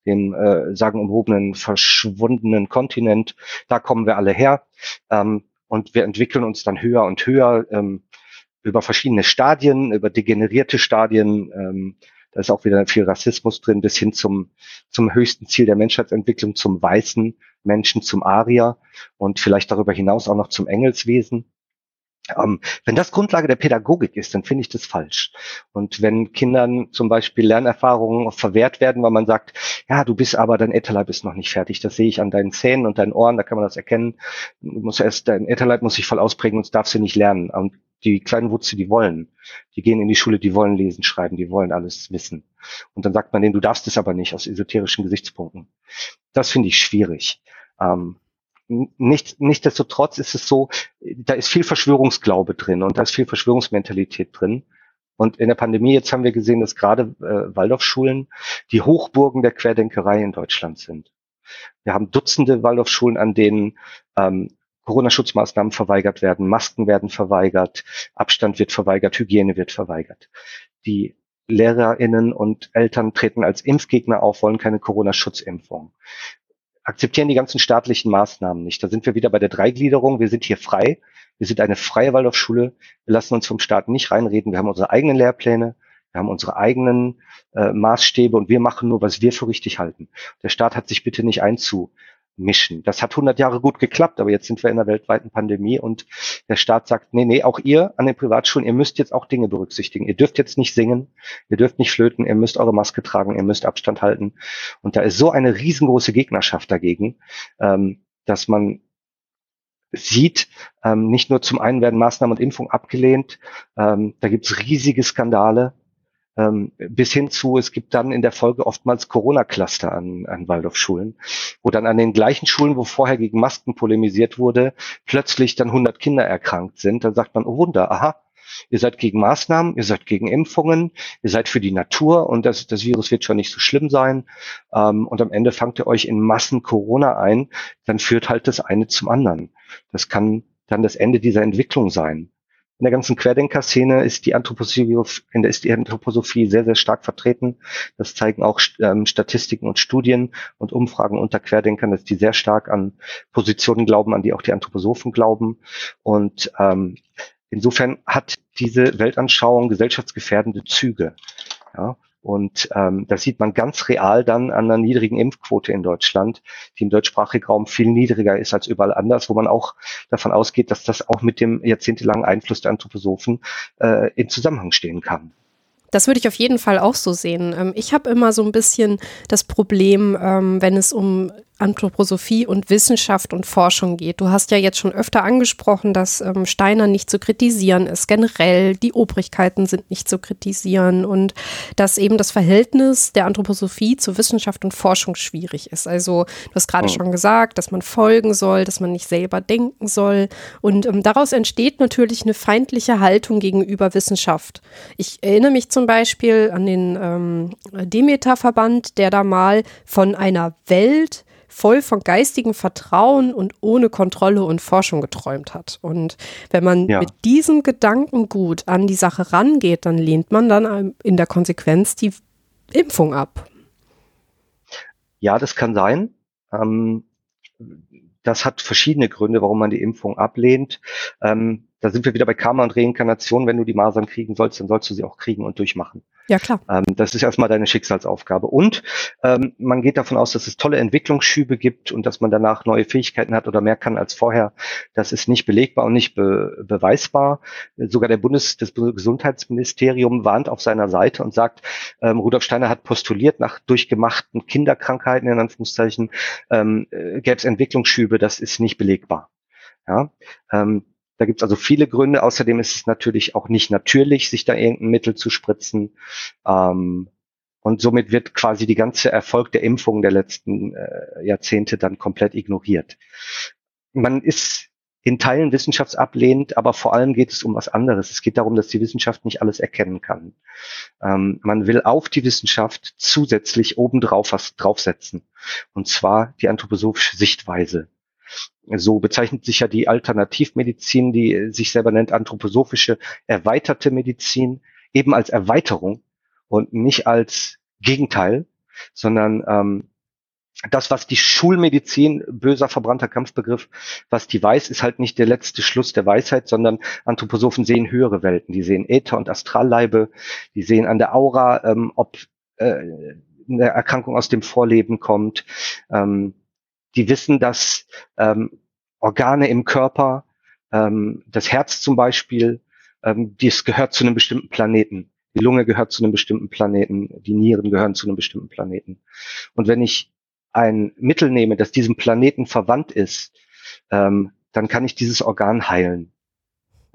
dem äh, sagenumwobenen, verschwundenen Kontinent. Da kommen wir alle her. Ähm, und wir entwickeln uns dann höher und höher. Ähm, über verschiedene Stadien, über degenerierte Stadien, ähm, da ist auch wieder viel Rassismus drin, bis hin zum, zum höchsten Ziel der Menschheitsentwicklung, zum weißen Menschen, zum Arier und vielleicht darüber hinaus auch noch zum Engelswesen. Ähm, wenn das Grundlage der Pädagogik ist, dann finde ich das falsch. Und wenn Kindern zum Beispiel Lernerfahrungen verwehrt werden, weil man sagt, ja, du bist aber, dein Ätherleib ist noch nicht fertig, das sehe ich an deinen Zähnen und deinen Ohren, da kann man das erkennen. Du musst erst, dein Ätherleib muss sich voll ausprägen, und darfst du nicht lernen. Und die kleinen Wutze, die wollen. Die gehen in die Schule, die wollen lesen, schreiben, die wollen alles wissen. Und dann sagt man denen, du darfst es aber nicht aus esoterischen Gesichtspunkten. Das finde ich schwierig. Ähm, nicht, nichtsdestotrotz ist es so, da ist viel Verschwörungsglaube drin und da ist viel Verschwörungsmentalität drin. Und in der Pandemie jetzt haben wir gesehen, dass gerade äh, Waldorfschulen die Hochburgen der Querdenkerei in Deutschland sind. Wir haben Dutzende Waldorfschulen, an denen ähm, Corona-Schutzmaßnahmen verweigert werden, Masken werden verweigert, Abstand wird verweigert, Hygiene wird verweigert. Die LehrerInnen und Eltern treten als Impfgegner auf, wollen keine Corona-Schutzimpfung. Akzeptieren die ganzen staatlichen Maßnahmen nicht. Da sind wir wieder bei der Dreigliederung. Wir sind hier frei. Wir sind eine freie Waldorfschule. Wir lassen uns vom Staat nicht reinreden. Wir haben unsere eigenen Lehrpläne. Wir haben unsere eigenen äh, Maßstäbe und wir machen nur, was wir für richtig halten. Der Staat hat sich bitte nicht einzu, mischen. Das hat 100 Jahre gut geklappt, aber jetzt sind wir in einer weltweiten Pandemie und der Staat sagt, nee, nee, auch ihr an den Privatschulen, ihr müsst jetzt auch Dinge berücksichtigen. Ihr dürft jetzt nicht singen, ihr dürft nicht flöten, ihr müsst eure Maske tragen, ihr müsst Abstand halten. Und da ist so eine riesengroße Gegnerschaft dagegen, ähm, dass man sieht, ähm, nicht nur zum einen werden Maßnahmen und Impfung abgelehnt, ähm, da gibt es riesige Skandale, ähm, bis hin zu, es gibt dann in der Folge oftmals Corona-Cluster an, an Waldorfschulen, wo dann an den gleichen Schulen, wo vorher gegen Masken polemisiert wurde, plötzlich dann 100 Kinder erkrankt sind. Dann sagt man, oh Wunder, aha, ihr seid gegen Maßnahmen, ihr seid gegen Impfungen, ihr seid für die Natur und das, das Virus wird schon nicht so schlimm sein. Ähm, und am Ende fangt ihr euch in Massen Corona ein, dann führt halt das eine zum anderen. Das kann dann das Ende dieser Entwicklung sein in der ganzen Querdenker-Szene ist die Anthroposophie, ist die Anthroposophie sehr, sehr stark vertreten. Das zeigen auch ähm, Statistiken und Studien und Umfragen unter Querdenkern, dass die sehr stark an Positionen glauben, an die auch die Anthroposophen glauben. Und ähm, insofern hat diese Weltanschauung gesellschaftsgefährdende Züge. Ja? Und ähm, das sieht man ganz real dann an einer niedrigen Impfquote in Deutschland, die im deutschsprachigen Raum viel niedriger ist als überall anders, wo man auch davon ausgeht, dass das auch mit dem jahrzehntelangen Einfluss der Anthroposophen äh, in Zusammenhang stehen kann. Das würde ich auf jeden Fall auch so sehen. Ähm, ich habe immer so ein bisschen das Problem, ähm, wenn es um Anthroposophie und Wissenschaft und Forschung geht. Du hast ja jetzt schon öfter angesprochen, dass ähm, Steiner nicht zu kritisieren ist. Generell, die Obrigkeiten sind nicht zu kritisieren und dass eben das Verhältnis der Anthroposophie zu Wissenschaft und Forschung schwierig ist. Also du hast gerade oh. schon gesagt, dass man folgen soll, dass man nicht selber denken soll. Und daraus entsteht natürlich eine feindliche Haltung gegenüber Wissenschaft. Ich erinnere mich zum Beispiel an den ähm, Demeter-Verband, der da mal von einer Welt voll von geistigem Vertrauen und ohne Kontrolle und Forschung geträumt hat. Und wenn man ja. mit diesem Gedankengut an die Sache rangeht, dann lehnt man dann in der Konsequenz die Impfung ab. Ja, das kann sein. Ähm, das hat verschiedene Gründe, warum man die Impfung ablehnt. Ähm, da sind wir wieder bei Karma und Reinkarnation. Wenn du die Masern kriegen sollst, dann sollst du sie auch kriegen und durchmachen. Ja, klar. Ähm, das ist erstmal deine Schicksalsaufgabe. Und ähm, man geht davon aus, dass es tolle Entwicklungsschübe gibt und dass man danach neue Fähigkeiten hat oder mehr kann als vorher. Das ist nicht belegbar und nicht be beweisbar. Sogar der Bundes das Gesundheitsministerium warnt auf seiner Seite und sagt, ähm, Rudolf Steiner hat postuliert, nach durchgemachten Kinderkrankheiten in Anführungszeichen ähm, äh, gäbe es Entwicklungsschübe. Das ist nicht belegbar. Ja, ähm, da gibt es also viele Gründe. Außerdem ist es natürlich auch nicht natürlich, sich da irgendein Mittel zu spritzen. Ähm, und somit wird quasi die ganze Erfolg der Impfung der letzten äh, Jahrzehnte dann komplett ignoriert. Man ist in Teilen wissenschaftsablehnend, aber vor allem geht es um was anderes. Es geht darum, dass die Wissenschaft nicht alles erkennen kann. Ähm, man will auf die Wissenschaft zusätzlich obendrauf was draufsetzen. Und zwar die anthroposophische Sichtweise. So bezeichnet sich ja die Alternativmedizin, die sich selber nennt anthroposophische erweiterte Medizin, eben als Erweiterung und nicht als Gegenteil, sondern ähm, das, was die Schulmedizin, böser verbrannter Kampfbegriff, was die weiß, ist halt nicht der letzte Schluss der Weisheit, sondern Anthroposophen sehen höhere Welten. Die sehen Äther und Astralleibe, die sehen an der Aura, ähm, ob äh, eine Erkrankung aus dem Vorleben kommt. Ähm, die wissen, dass ähm, Organe im Körper, ähm, das Herz zum Beispiel, ähm, dies gehört zu einem bestimmten Planeten. Die Lunge gehört zu einem bestimmten Planeten, die Nieren gehören zu einem bestimmten Planeten. Und wenn ich ein Mittel nehme, das diesem Planeten verwandt ist, ähm, dann kann ich dieses Organ heilen.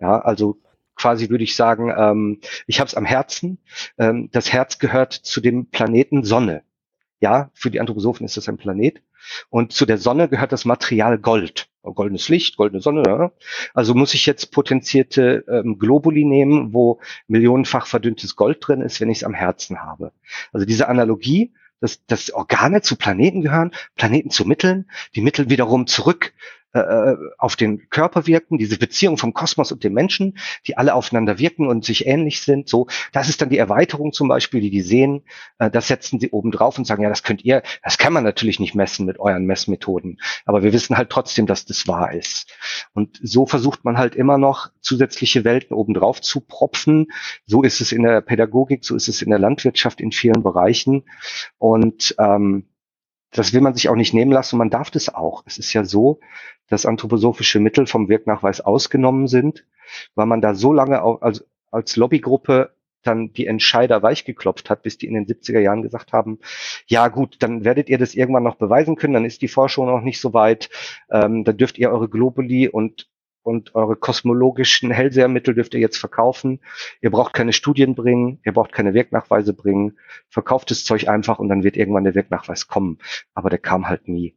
Ja, also quasi würde ich sagen, ähm, ich habe es am Herzen. Ähm, das Herz gehört zu dem Planeten Sonne. Ja, für die Anthroposophen ist das ein Planet. Und zu der Sonne gehört das Material Gold. Goldenes Licht, goldene Sonne. Ja. Also muss ich jetzt potenzierte ähm, Globuli nehmen, wo millionenfach verdünntes Gold drin ist, wenn ich es am Herzen habe. Also diese Analogie, dass, dass Organe zu Planeten gehören, Planeten zu Mitteln, die Mittel wiederum zurück äh, äh, auf den Körper wirken, diese Beziehung vom Kosmos und dem Menschen, die alle aufeinander wirken und sich ähnlich sind. So, das ist dann die Erweiterung zum Beispiel, die die sehen. Äh, das setzen sie oben drauf und sagen, ja, das könnt ihr, das kann man natürlich nicht messen mit euren Messmethoden, aber wir wissen halt trotzdem, dass das wahr ist. Und so versucht man halt immer noch zusätzliche Welten oben drauf zu propfen. So ist es in der Pädagogik, so ist es in der Landwirtschaft in vielen Bereichen und ähm, das will man sich auch nicht nehmen lassen und man darf das auch. Es ist ja so, dass anthroposophische Mittel vom Wirknachweis ausgenommen sind, weil man da so lange als, als Lobbygruppe dann die Entscheider weichgeklopft hat, bis die in den 70er Jahren gesagt haben, ja gut, dann werdet ihr das irgendwann noch beweisen können, dann ist die Forschung noch nicht so weit, ähm, dann dürft ihr eure Globuli und und eure kosmologischen Hellsehermittel dürft ihr jetzt verkaufen. Ihr braucht keine Studien bringen, ihr braucht keine Wirknachweise bringen. Verkauft das Zeug einfach und dann wird irgendwann der Wirknachweis kommen. Aber der kam halt nie.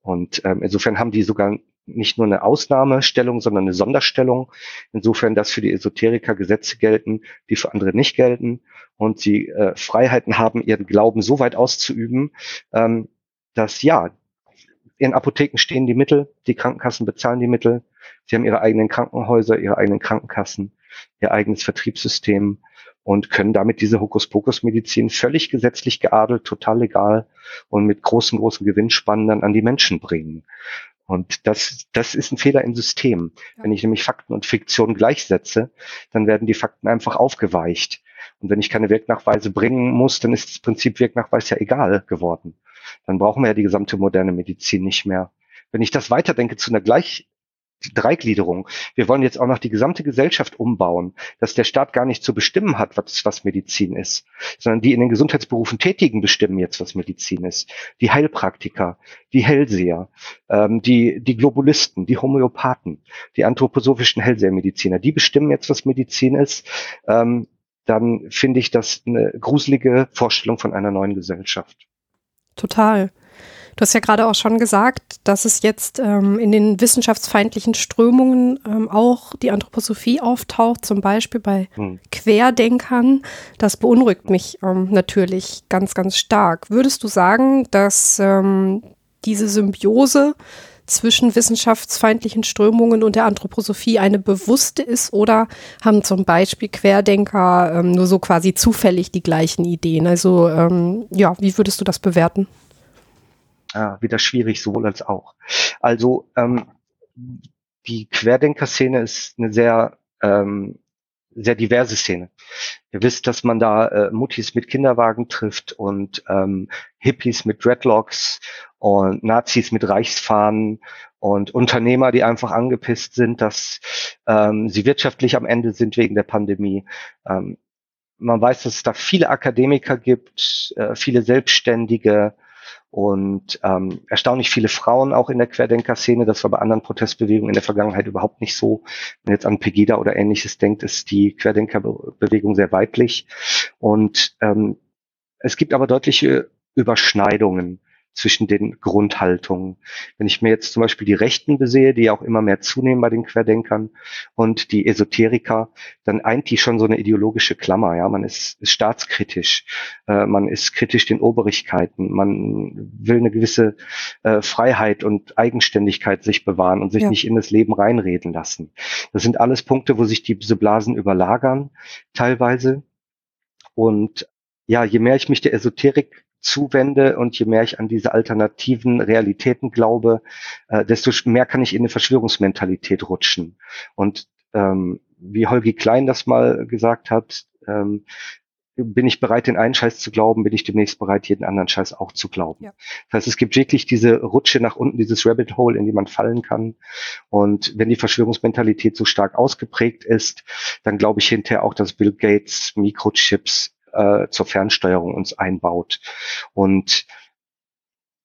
Und ähm, insofern haben die sogar nicht nur eine Ausnahmestellung, sondern eine Sonderstellung. Insofern, dass für die Esoteriker Gesetze gelten, die für andere nicht gelten und sie äh, Freiheiten haben, ihren Glauben so weit auszuüben, ähm, dass ja, in Apotheken stehen die Mittel, die Krankenkassen bezahlen die Mittel, sie haben ihre eigenen Krankenhäuser, ihre eigenen Krankenkassen, ihr eigenes Vertriebssystem und können damit diese Hokuspokus-Medizin völlig gesetzlich geadelt, total legal und mit großen, großen Gewinnspannen dann an die Menschen bringen. Und das, das ist ein Fehler im System. Wenn ich nämlich Fakten und Fiktion gleichsetze, dann werden die Fakten einfach aufgeweicht. Und wenn ich keine Wirknachweise bringen muss, dann ist das Prinzip Wirknachweis ja egal geworden. Dann brauchen wir ja die gesamte moderne Medizin nicht mehr. Wenn ich das weiterdenke zu einer gleich Dreigliederung. Wir wollen jetzt auch noch die gesamte Gesellschaft umbauen, dass der Staat gar nicht zu bestimmen hat, was, was Medizin ist, sondern die in den Gesundheitsberufen Tätigen bestimmen jetzt, was Medizin ist. Die Heilpraktiker, die Hellseher, ähm, die, die Globulisten, die Homöopathen, die anthroposophischen Hellsehermediziner, die bestimmen jetzt, was Medizin ist. Ähm, dann finde ich das eine gruselige Vorstellung von einer neuen Gesellschaft. Total. Du hast ja gerade auch schon gesagt, dass es jetzt ähm, in den wissenschaftsfeindlichen Strömungen ähm, auch die Anthroposophie auftaucht, zum Beispiel bei hm. Querdenkern. Das beunruhigt mich ähm, natürlich ganz, ganz stark. Würdest du sagen, dass ähm, diese Symbiose zwischen wissenschaftsfeindlichen Strömungen und der Anthroposophie eine bewusste ist oder haben zum Beispiel Querdenker ähm, nur so quasi zufällig die gleichen Ideen? Also ähm, ja, wie würdest du das bewerten? ah, wieder schwierig, sowohl als auch. Also ähm, die Querdenker-Szene ist eine sehr ähm, sehr diverse Szene. Ihr wisst, dass man da äh, Muttis mit Kinderwagen trifft und ähm, Hippies mit Dreadlocks und Nazis mit Reichsfahnen und Unternehmer, die einfach angepisst sind, dass ähm, sie wirtschaftlich am Ende sind wegen der Pandemie. Ähm, man weiß, dass es da viele Akademiker gibt, äh, viele Selbstständige, und ähm, erstaunlich viele Frauen auch in der Querdenker-Szene. Das war bei anderen Protestbewegungen in der Vergangenheit überhaupt nicht so. Wenn jetzt an Pegida oder ähnliches denkt, ist die Querdenker-Bewegung sehr weiblich. Und ähm, es gibt aber deutliche Überschneidungen zwischen den Grundhaltungen. Wenn ich mir jetzt zum Beispiel die Rechten besehe, die auch immer mehr zunehmen bei den Querdenkern und die Esoteriker, dann eint die schon so eine ideologische Klammer. Ja, man ist, ist staatskritisch, äh, man ist kritisch den Obrigkeiten, man will eine gewisse äh, Freiheit und Eigenständigkeit sich bewahren und sich ja. nicht in das Leben reinreden lassen. Das sind alles Punkte, wo sich diese Blasen überlagern, teilweise. Und ja, je mehr ich mich der Esoterik zuwende und je mehr ich an diese alternativen Realitäten glaube, äh, desto mehr kann ich in eine Verschwörungsmentalität rutschen. Und ähm, wie Holgi Klein das mal gesagt hat, ähm, bin ich bereit, den einen Scheiß zu glauben, bin ich demnächst bereit, jeden anderen Scheiß auch zu glauben. Ja. Das heißt, es gibt wirklich diese Rutsche nach unten, dieses Rabbit Hole, in die man fallen kann. Und wenn die Verschwörungsmentalität so stark ausgeprägt ist, dann glaube ich hinterher auch, dass Bill Gates Mikrochips äh, zur Fernsteuerung uns einbaut. Und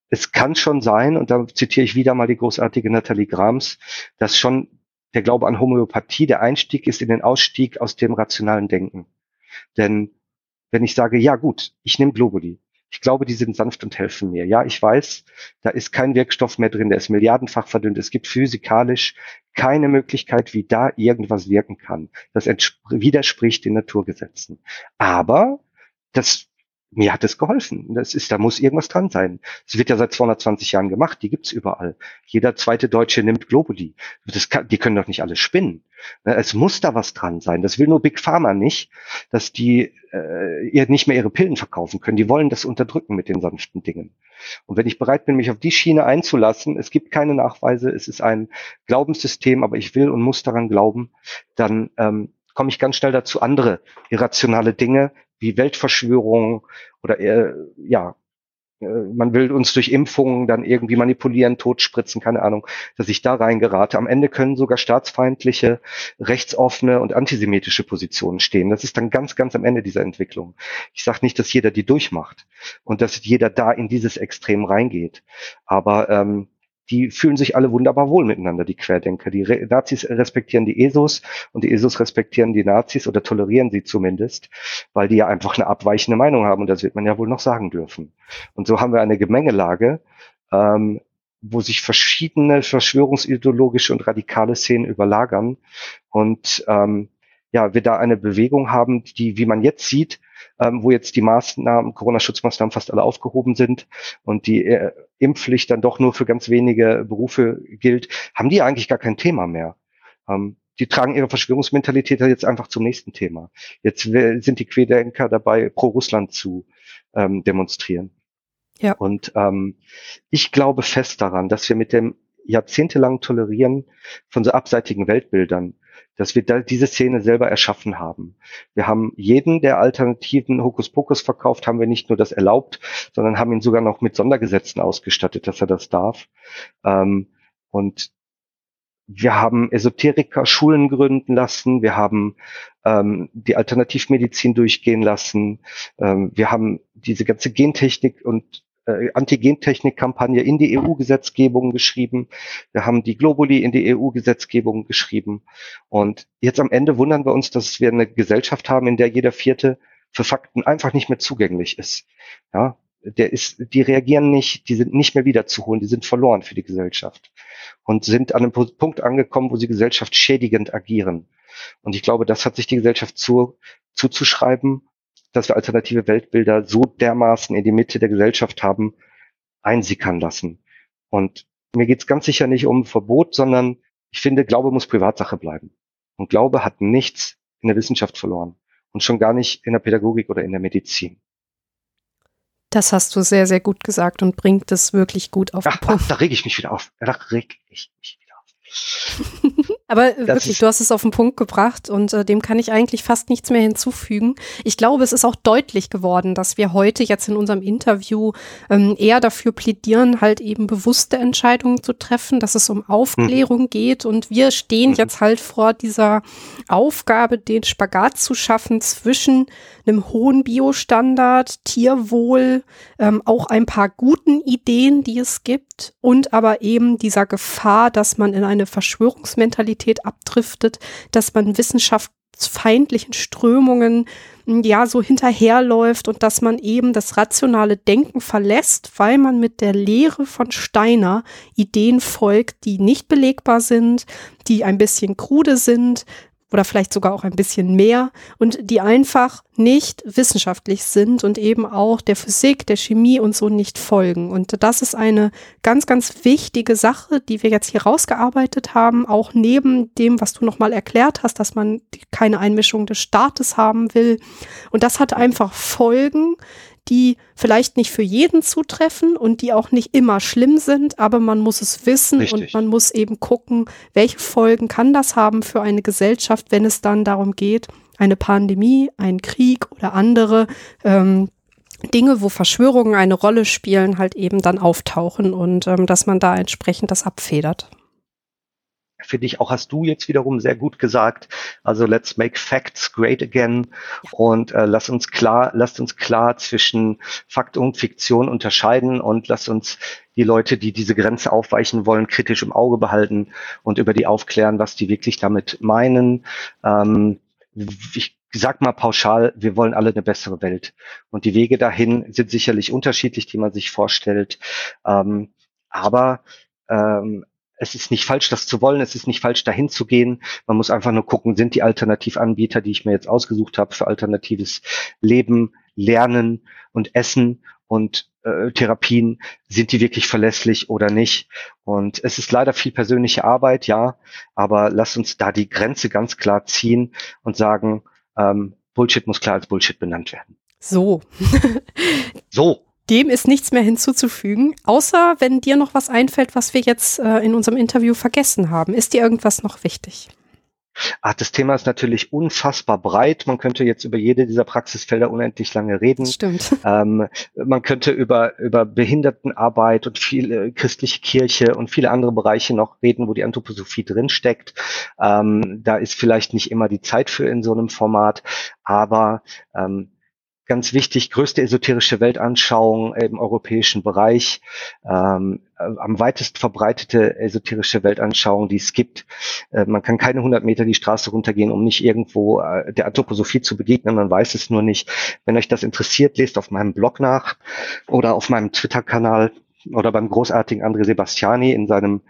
es kann schon sein, und da zitiere ich wieder mal die großartige Nathalie Grams, dass schon der Glaube an Homöopathie der Einstieg ist in den Ausstieg aus dem rationalen Denken. Denn wenn ich sage, ja gut, ich nehme Globuli, ich glaube, die sind sanft und helfen mir. Ja, ich weiß, da ist kein Wirkstoff mehr drin, der ist milliardenfach verdünnt. Es gibt physikalisch keine Möglichkeit, wie da irgendwas wirken kann. Das widerspricht den Naturgesetzen. Aber das mir hat es geholfen. Das ist, da muss irgendwas dran sein. Es wird ja seit 220 Jahren gemacht, die gibt's überall. Jeder zweite Deutsche nimmt Globuli. Das kann, die können doch nicht alle spinnen. Ne, es muss da was dran sein. Das will nur Big Pharma nicht, dass die äh, ihr nicht mehr ihre Pillen verkaufen können. Die wollen das unterdrücken mit den sanften Dingen. Und wenn ich bereit bin, mich auf die Schiene einzulassen, es gibt keine Nachweise, es ist ein Glaubenssystem, aber ich will und muss daran glauben, dann ähm, komme ich ganz schnell dazu, andere irrationale Dinge wie Weltverschwörung oder äh, ja, man will uns durch Impfungen dann irgendwie manipulieren, totspritzen, keine Ahnung, dass ich da reingerate. Am Ende können sogar staatsfeindliche, rechtsoffene und antisemitische Positionen stehen. Das ist dann ganz, ganz am Ende dieser Entwicklung. Ich sage nicht, dass jeder die durchmacht und dass jeder da in dieses Extrem reingeht. Aber ähm, die fühlen sich alle wunderbar wohl miteinander, die Querdenker. Die Re Nazis respektieren die ESOs und die ESOs respektieren die Nazis oder tolerieren sie zumindest, weil die ja einfach eine abweichende Meinung haben und das wird man ja wohl noch sagen dürfen. Und so haben wir eine Gemengelage, ähm, wo sich verschiedene verschwörungsideologische und radikale Szenen überlagern und ähm, ja, wir da eine Bewegung haben, die, wie man jetzt sieht, ähm, wo jetzt die Maßnahmen, Corona-Schutzmaßnahmen fast alle aufgehoben sind und die äh, Impfpflicht dann doch nur für ganz wenige Berufe gilt, haben die eigentlich gar kein Thema mehr. Ähm, die tragen ihre Verschwörungsmentalität jetzt einfach zum nächsten Thema. Jetzt sind die Querdenker dabei, pro Russland zu ähm, demonstrieren. Ja. Und ähm, ich glaube fest daran, dass wir mit dem jahrzehntelangen Tolerieren von so abseitigen Weltbildern dass wir da diese Szene selber erschaffen haben. Wir haben jeden der alternativen Hokuspokus verkauft, haben wir nicht nur das erlaubt, sondern haben ihn sogar noch mit Sondergesetzen ausgestattet, dass er das darf. Ähm, und wir haben Esoteriker Schulen gründen lassen, wir haben ähm, die Alternativmedizin durchgehen lassen, ähm, wir haben diese ganze Gentechnik und äh, Antigentechnik-Kampagne in die EU-Gesetzgebung geschrieben. Wir haben die Globuli in die EU-Gesetzgebung geschrieben. Und jetzt am Ende wundern wir uns, dass wir eine Gesellschaft haben, in der jeder Vierte für Fakten einfach nicht mehr zugänglich ist. Ja, der ist, die reagieren nicht, die sind nicht mehr wiederzuholen, die sind verloren für die Gesellschaft und sind an einem Punkt angekommen, wo sie Gesellschaft schädigend agieren. Und ich glaube, das hat sich die Gesellschaft zu, zuzuschreiben dass wir alternative Weltbilder so dermaßen in die Mitte der Gesellschaft haben einsickern lassen. Und mir geht's ganz sicher nicht um Verbot, sondern ich finde, Glaube muss Privatsache bleiben. Und Glaube hat nichts in der Wissenschaft verloren und schon gar nicht in der Pädagogik oder in der Medizin. Das hast du sehr, sehr gut gesagt und bringt es wirklich gut auf den Punkt. Ach, da reg ich mich wieder auf. Da reg ich mich wieder auf. Aber das wirklich, du hast es auf den Punkt gebracht und äh, dem kann ich eigentlich fast nichts mehr hinzufügen. Ich glaube, es ist auch deutlich geworden, dass wir heute jetzt in unserem Interview ähm, eher dafür plädieren, halt eben bewusste Entscheidungen zu treffen, dass es um Aufklärung mhm. geht und wir stehen mhm. jetzt halt vor dieser Aufgabe, den Spagat zu schaffen zwischen einem hohen Biostandard, Tierwohl, ähm, auch ein paar guten Ideen, die es gibt und aber eben dieser Gefahr, dass man in eine Verschwörungsmentalität Realität abdriftet, dass man wissenschaftsfeindlichen Strömungen hm, ja so hinterherläuft und dass man eben das rationale Denken verlässt, weil man mit der Lehre von Steiner Ideen folgt, die nicht belegbar sind, die ein bisschen krude sind, oder vielleicht sogar auch ein bisschen mehr und die einfach nicht wissenschaftlich sind und eben auch der Physik, der Chemie und so nicht folgen. Und das ist eine ganz, ganz wichtige Sache, die wir jetzt hier rausgearbeitet haben, auch neben dem, was du nochmal erklärt hast, dass man keine Einmischung des Staates haben will. Und das hat einfach Folgen, die vielleicht nicht für jeden zutreffen und die auch nicht immer schlimm sind, aber man muss es wissen Richtig. und man muss eben gucken, welche Folgen kann das haben für eine Gesellschaft, wenn es dann darum geht, eine Pandemie, einen Krieg oder andere ähm, Dinge, wo Verschwörungen eine Rolle spielen, halt eben dann auftauchen und ähm, dass man da entsprechend das abfedert finde ich auch, hast du jetzt wiederum sehr gut gesagt. Also let's make facts great again ja. und äh, lass uns klar, lasst uns klar zwischen Fakt und Fiktion unterscheiden und lass uns die Leute, die diese Grenze aufweichen wollen, kritisch im Auge behalten und über die aufklären, was die wirklich damit meinen. Ähm, ich sag mal pauschal, wir wollen alle eine bessere Welt. Und die Wege dahin sind sicherlich unterschiedlich, die man sich vorstellt. Ähm, aber ähm, es ist nicht falsch, das zu wollen, es ist nicht falsch, dahin zu gehen. Man muss einfach nur gucken, sind die Alternativanbieter, die ich mir jetzt ausgesucht habe für alternatives Leben, Lernen und Essen und äh, Therapien, sind die wirklich verlässlich oder nicht? Und es ist leider viel persönliche Arbeit, ja, aber lass uns da die Grenze ganz klar ziehen und sagen, ähm, Bullshit muss klar als Bullshit benannt werden. So. so. Dem ist nichts mehr hinzuzufügen, außer wenn dir noch was einfällt, was wir jetzt äh, in unserem Interview vergessen haben. Ist dir irgendwas noch wichtig? Ah, das Thema ist natürlich unfassbar breit. Man könnte jetzt über jede dieser Praxisfelder unendlich lange reden. Stimmt. Ähm, man könnte über, über Behindertenarbeit und viele christliche Kirche und viele andere Bereiche noch reden, wo die Anthroposophie drinsteckt. Ähm, da ist vielleicht nicht immer die Zeit für in so einem Format, aber ähm, ganz wichtig, größte esoterische Weltanschauung im europäischen Bereich, ähm, äh, am weitest verbreitete esoterische Weltanschauung, die es gibt. Äh, man kann keine 100 Meter die Straße runtergehen, um nicht irgendwo äh, der Anthroposophie zu begegnen, man weiß es nur nicht. Wenn euch das interessiert, lest auf meinem Blog nach oder auf meinem Twitter-Kanal oder beim großartigen André Sebastiani in seinem,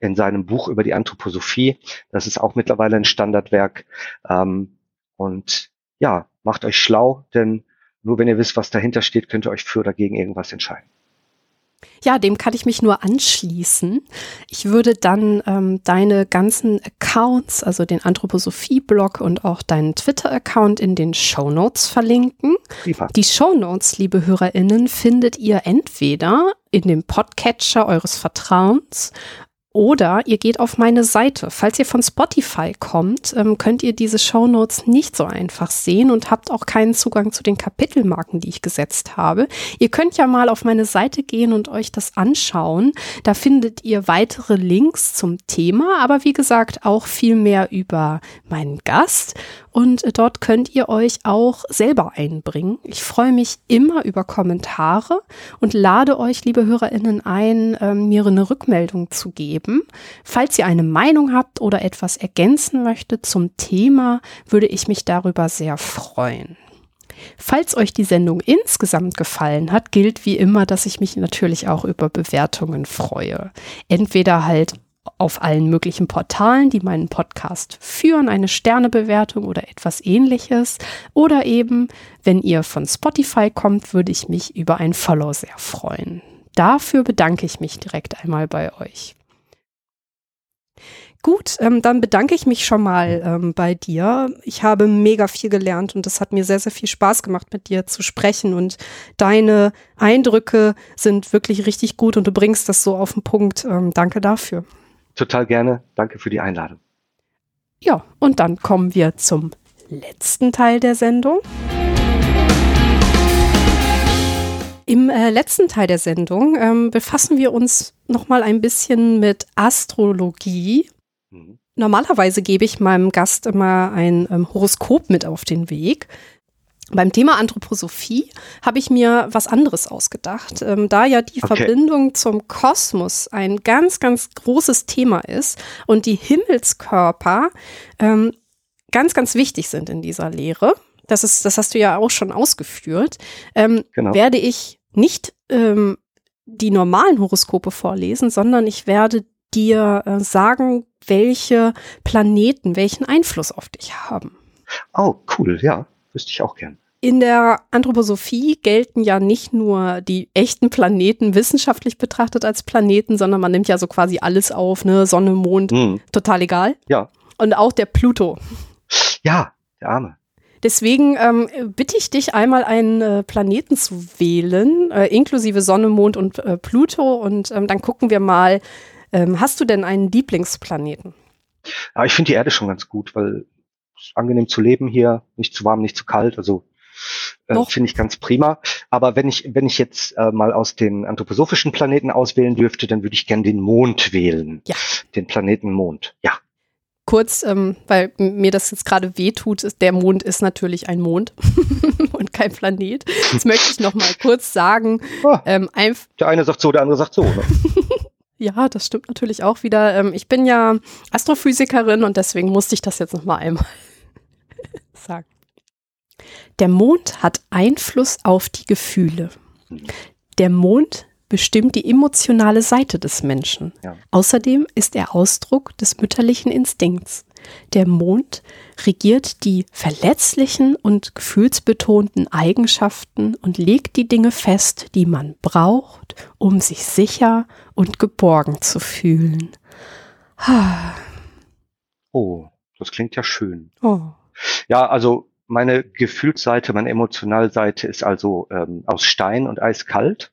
in seinem Buch über die Anthroposophie. Das ist auch mittlerweile ein Standardwerk. Ähm, und ja, macht euch schlau, denn nur wenn ihr wisst, was dahinter steht, könnt ihr euch für oder gegen irgendwas entscheiden. Ja, dem kann ich mich nur anschließen. Ich würde dann ähm, deine ganzen Accounts, also den Anthroposophie-Blog und auch deinen Twitter-Account in den Show Notes verlinken. Prima. Die Show Notes, liebe HörerInnen, findet ihr entweder in dem Podcatcher eures Vertrauens oder ihr geht auf meine Seite. Falls ihr von Spotify kommt, ähm, könnt ihr diese Show Notes nicht so einfach sehen und habt auch keinen Zugang zu den Kapitelmarken, die ich gesetzt habe. Ihr könnt ja mal auf meine Seite gehen und euch das anschauen. Da findet ihr weitere Links zum Thema, aber wie gesagt auch viel mehr über meinen Gast und äh, dort könnt ihr euch auch selber einbringen. Ich freue mich immer über Kommentare und lade euch, liebe HörerInnen, ein, ähm, mir eine Rückmeldung zu geben. Falls ihr eine Meinung habt oder etwas ergänzen möchtet zum Thema, würde ich mich darüber sehr freuen. Falls euch die Sendung insgesamt gefallen hat, gilt wie immer, dass ich mich natürlich auch über Bewertungen freue. Entweder halt auf allen möglichen Portalen, die meinen Podcast führen, eine Sternebewertung oder etwas ähnliches. Oder eben, wenn ihr von Spotify kommt, würde ich mich über ein Follow sehr freuen. Dafür bedanke ich mich direkt einmal bei euch. Gut, ähm, dann bedanke ich mich schon mal ähm, bei dir. Ich habe mega viel gelernt und es hat mir sehr, sehr viel Spaß gemacht, mit dir zu sprechen. Und deine Eindrücke sind wirklich richtig gut und du bringst das so auf den Punkt. Ähm, danke dafür. Total gerne. Danke für die Einladung. Ja, und dann kommen wir zum letzten Teil der Sendung. Im äh, letzten Teil der Sendung ähm, befassen wir uns noch mal ein bisschen mit Astrologie. Mhm. Normalerweise gebe ich meinem Gast immer ein ähm, Horoskop mit auf den Weg. Beim Thema Anthroposophie habe ich mir was anderes ausgedacht. Ähm, da ja die okay. Verbindung zum Kosmos ein ganz, ganz großes Thema ist und die Himmelskörper ähm, ganz, ganz wichtig sind in dieser Lehre, das, ist, das hast du ja auch schon ausgeführt, ähm, genau. werde ich nicht ähm, die normalen Horoskope vorlesen, sondern ich werde dir äh, sagen, welche Planeten welchen Einfluss auf dich haben. Oh, cool, ja, wüsste ich auch gern. In der Anthroposophie gelten ja nicht nur die echten Planeten wissenschaftlich betrachtet als Planeten, sondern man nimmt ja so quasi alles auf, ne, Sonne, Mond, mhm. total egal. Ja. Und auch der Pluto. Ja, der Arme. Deswegen ähm, bitte ich dich einmal einen äh, Planeten zu wählen, äh, inklusive Sonne, Mond und äh, Pluto. Und ähm, dann gucken wir mal, ähm, hast du denn einen Lieblingsplaneten? Ja, ich finde die Erde schon ganz gut, weil es angenehm zu leben hier, nicht zu warm, nicht zu kalt. Also äh, Finde ich ganz prima. Aber wenn ich, wenn ich jetzt äh, mal aus den anthroposophischen Planeten auswählen dürfte, dann würde ich gern den Mond wählen. Ja. Den Planeten Mond. Ja. Kurz, ähm, weil mir das jetzt gerade wehtut, ist, der Mond ist natürlich ein Mond und kein Planet. Das möchte ich noch mal kurz sagen. Ah, ähm, der eine sagt so, der andere sagt so. Ne? ja, das stimmt natürlich auch wieder. Ähm, ich bin ja Astrophysikerin und deswegen musste ich das jetzt noch mal einmal sagen. Der Mond hat Einfluss auf die Gefühle. Der Mond bestimmt die emotionale Seite des Menschen. Ja. Außerdem ist er Ausdruck des mütterlichen Instinkts. Der Mond regiert die verletzlichen und gefühlsbetonten Eigenschaften und legt die Dinge fest, die man braucht, um sich sicher und geborgen zu fühlen. Oh, das klingt ja schön. Oh. Ja, also meine Gefühlsseite, meine Emotionalseite ist also ähm, aus Stein und eiskalt.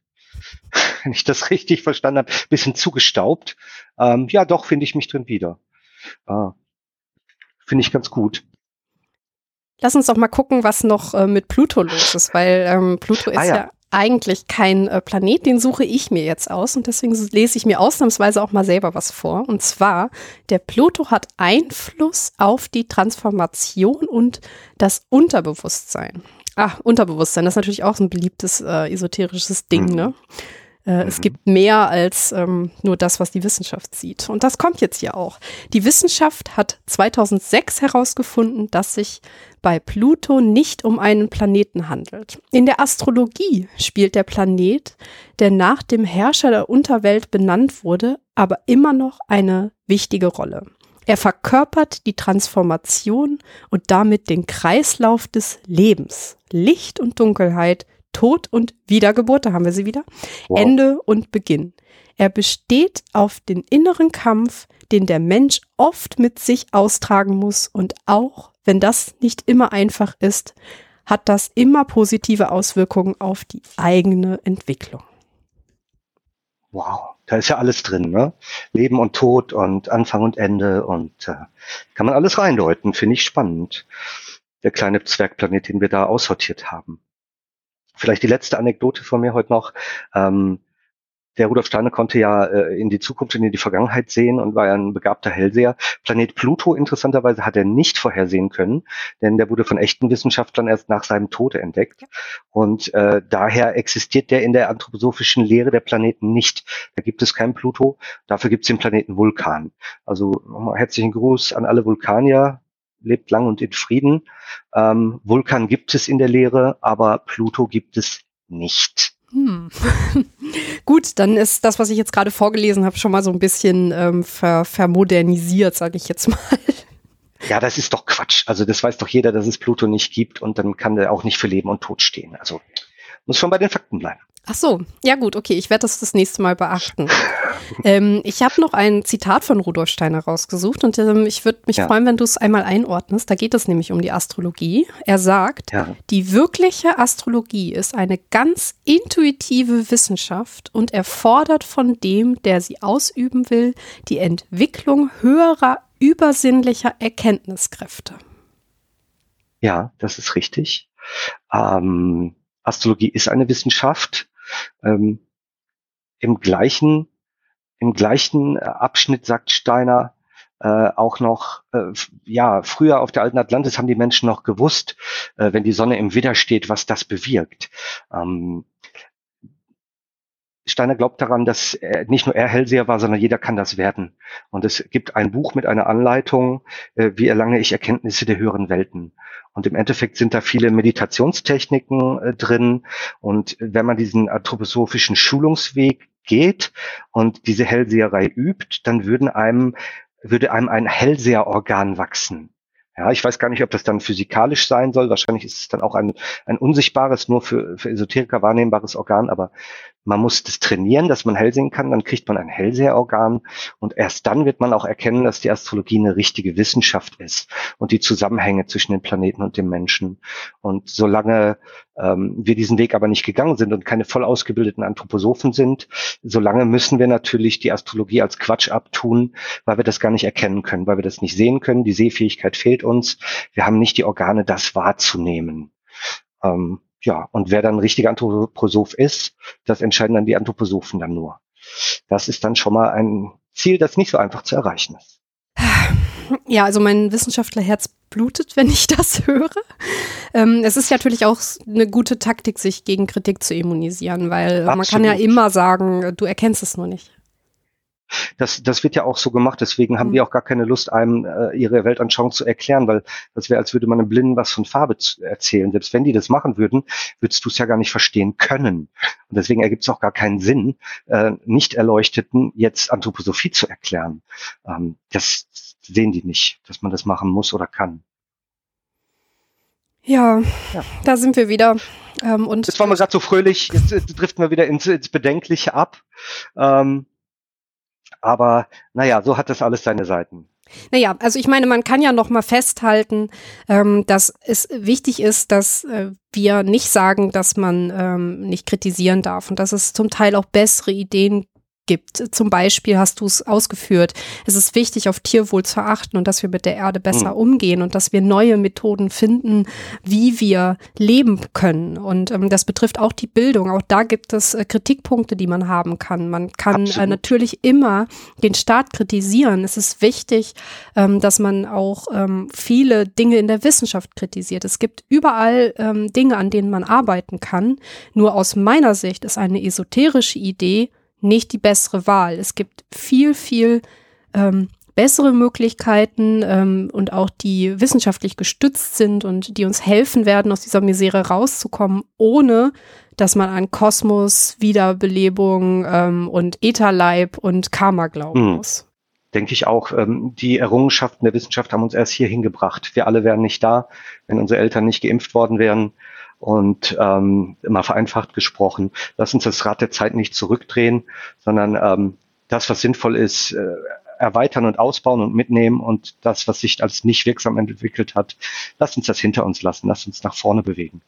Wenn ich das richtig verstanden habe, bisschen zugestaubt. Ähm, ja, doch finde ich mich drin wieder. Äh, finde ich ganz gut. Lass uns doch mal gucken, was noch äh, mit Pluto los ist, weil ähm, Pluto ist ah, ja. ja. Eigentlich kein äh, Planet, den suche ich mir jetzt aus und deswegen lese ich mir ausnahmsweise auch mal selber was vor. Und zwar, der Pluto hat Einfluss auf die Transformation und das Unterbewusstsein. Ah, Unterbewusstsein, das ist natürlich auch so ein beliebtes äh, esoterisches Ding, mhm. ne? Äh, es mhm. gibt mehr als ähm, nur das, was die Wissenschaft sieht. Und das kommt jetzt hier auch. Die Wissenschaft hat 2006 herausgefunden, dass sich bei Pluto nicht um einen Planeten handelt. In der Astrologie spielt der Planet, der nach dem Herrscher der Unterwelt benannt wurde, aber immer noch eine wichtige Rolle. Er verkörpert die Transformation und damit den Kreislauf des Lebens. Licht und Dunkelheit, Tod und Wiedergeburt, da haben wir sie wieder, wow. Ende und Beginn. Er besteht auf den inneren Kampf, den der Mensch oft mit sich austragen muss und auch, wenn das nicht immer einfach ist, hat das immer positive Auswirkungen auf die eigene Entwicklung. Wow, da ist ja alles drin, ne? Leben und Tod und Anfang und Ende und äh, kann man alles reindeuten, finde ich spannend. Der kleine Zwergplanet, den wir da aussortiert haben. Vielleicht die letzte Anekdote von mir heute noch. Ähm, der Rudolf Steiner konnte ja äh, in die Zukunft und in die Vergangenheit sehen und war ja ein begabter Hellseher. Planet Pluto interessanterweise hat er nicht vorhersehen können, denn der wurde von echten Wissenschaftlern erst nach seinem Tode entdeckt. Und äh, daher existiert der in der anthroposophischen Lehre der Planeten nicht. Da gibt es keinen Pluto, dafür gibt es den Planeten Vulkan. Also nochmal herzlichen Gruß an alle Vulkanier lebt lang und in Frieden. Ähm, Vulkan gibt es in der Lehre, aber Pluto gibt es nicht. Hm. Gut, dann ist das, was ich jetzt gerade vorgelesen habe, schon mal so ein bisschen ähm, ver vermodernisiert, sage ich jetzt mal. Ja, das ist doch Quatsch. Also das weiß doch jeder, dass es Pluto nicht gibt und dann kann der auch nicht für Leben und Tod stehen. Also muss schon bei den Fakten bleiben. Ach so, ja gut, okay, ich werde das das nächste Mal beachten. ähm, ich habe noch ein Zitat von Rudolf Steiner rausgesucht und ähm, ich würde mich ja. freuen, wenn du es einmal einordnest. Da geht es nämlich um die Astrologie. Er sagt, ja. die wirkliche Astrologie ist eine ganz intuitive Wissenschaft und erfordert von dem, der sie ausüben will, die Entwicklung höherer übersinnlicher Erkenntniskräfte. Ja, das ist richtig. Ähm, Astrologie ist eine Wissenschaft ähm, Im gleichen, im gleichen äh, Abschnitt sagt Steiner äh, auch noch, äh, ja, früher auf der alten Atlantis haben die Menschen noch gewusst, äh, wenn die Sonne im Widder steht, was das bewirkt. Ähm, Steiner glaubt daran, dass nicht nur er Hellseher war, sondern jeder kann das werden. Und es gibt ein Buch mit einer Anleitung, äh, wie erlange ich Erkenntnisse der höheren Welten. Und im Endeffekt sind da viele Meditationstechniken äh, drin. Und wenn man diesen anthroposophischen Schulungsweg geht und diese Hellseherei übt, dann würden einem, würde einem ein Hellseherorgan wachsen. Ja, ich weiß gar nicht, ob das dann physikalisch sein soll. Wahrscheinlich ist es dann auch ein, ein unsichtbares, nur für, für Esoteriker wahrnehmbares Organ, aber man muss das trainieren, dass man hell sehen kann, dann kriegt man ein Hellseherorgan und erst dann wird man auch erkennen, dass die Astrologie eine richtige Wissenschaft ist und die Zusammenhänge zwischen den Planeten und dem Menschen. Und solange ähm, wir diesen Weg aber nicht gegangen sind und keine voll ausgebildeten Anthroposophen sind, solange müssen wir natürlich die Astrologie als Quatsch abtun, weil wir das gar nicht erkennen können, weil wir das nicht sehen können. Die Sehfähigkeit fehlt uns. Wir haben nicht die Organe, das wahrzunehmen. Ähm, ja, und wer dann ein richtiger Anthroposoph ist, das entscheiden dann die Anthroposophen dann nur. Das ist dann schon mal ein Ziel, das nicht so einfach zu erreichen ist. Ja, also mein Wissenschaftlerherz blutet, wenn ich das höre. Ähm, es ist natürlich auch eine gute Taktik, sich gegen Kritik zu immunisieren, weil Absolut. man kann ja immer sagen, du erkennst es nur nicht. Das, das wird ja auch so gemacht, deswegen haben mhm. die auch gar keine Lust, einem äh, ihre Weltanschauung zu erklären, weil das wäre, als würde man einem Blinden was von Farbe erzählen. Selbst wenn die das machen würden, würdest du es ja gar nicht verstehen können. Und deswegen ergibt es auch gar keinen Sinn, äh, nicht Erleuchteten jetzt Anthroposophie zu erklären. Ähm, das sehen die nicht, dass man das machen muss oder kann. Ja, ja. da sind wir wieder. Ähm, und jetzt waren wir gerade so fröhlich, jetzt, jetzt driften wir wieder ins, ins Bedenkliche ab. Ähm, aber naja, so hat das alles seine Seiten. Naja, also ich meine, man kann ja noch mal festhalten, ähm, dass es wichtig ist, dass äh, wir nicht sagen, dass man ähm, nicht kritisieren darf und dass es zum Teil auch bessere Ideen gibt. Zum Beispiel hast du es ausgeführt, es ist wichtig, auf Tierwohl zu achten und dass wir mit der Erde besser mhm. umgehen und dass wir neue Methoden finden, wie wir leben können. Und ähm, das betrifft auch die Bildung. Auch da gibt es äh, Kritikpunkte, die man haben kann. Man kann äh, natürlich immer den Staat kritisieren. Es ist wichtig, ähm, dass man auch ähm, viele Dinge in der Wissenschaft kritisiert. Es gibt überall ähm, Dinge, an denen man arbeiten kann. Nur aus meiner Sicht ist eine esoterische Idee nicht die bessere Wahl. Es gibt viel, viel ähm, bessere Möglichkeiten ähm, und auch die wissenschaftlich gestützt sind und die uns helfen werden, aus dieser Misere rauszukommen, ohne dass man an Kosmos, Wiederbelebung ähm, und Ätherleib und Karma glauben hm. muss. Denke ich auch. Ähm, die Errungenschaften der Wissenschaft haben uns erst hier hingebracht. Wir alle wären nicht da, wenn unsere Eltern nicht geimpft worden wären. Und ähm, immer vereinfacht gesprochen, lass uns das Rad der Zeit nicht zurückdrehen, sondern ähm, das, was sinnvoll ist, äh, erweitern und ausbauen und mitnehmen und das, was sich als nicht wirksam entwickelt hat, lass uns das hinter uns lassen, lass uns nach vorne bewegen.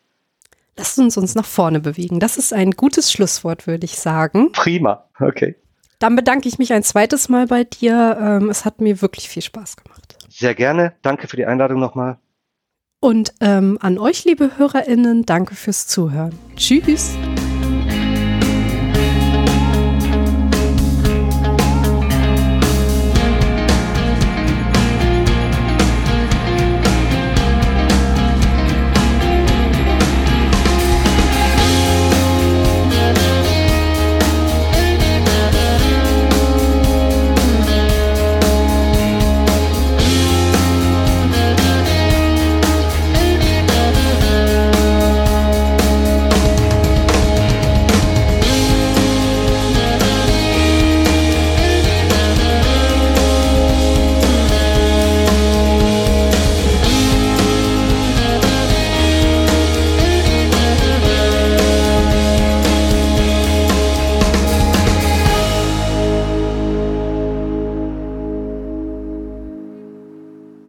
Lasst uns uns nach vorne bewegen. Das ist ein gutes Schlusswort, würde ich sagen. Prima, okay. Dann bedanke ich mich ein zweites Mal bei dir. Ähm, es hat mir wirklich viel Spaß gemacht. Sehr gerne. Danke für die Einladung nochmal. Und ähm, an euch, liebe HörerInnen, danke fürs Zuhören. Tschüss.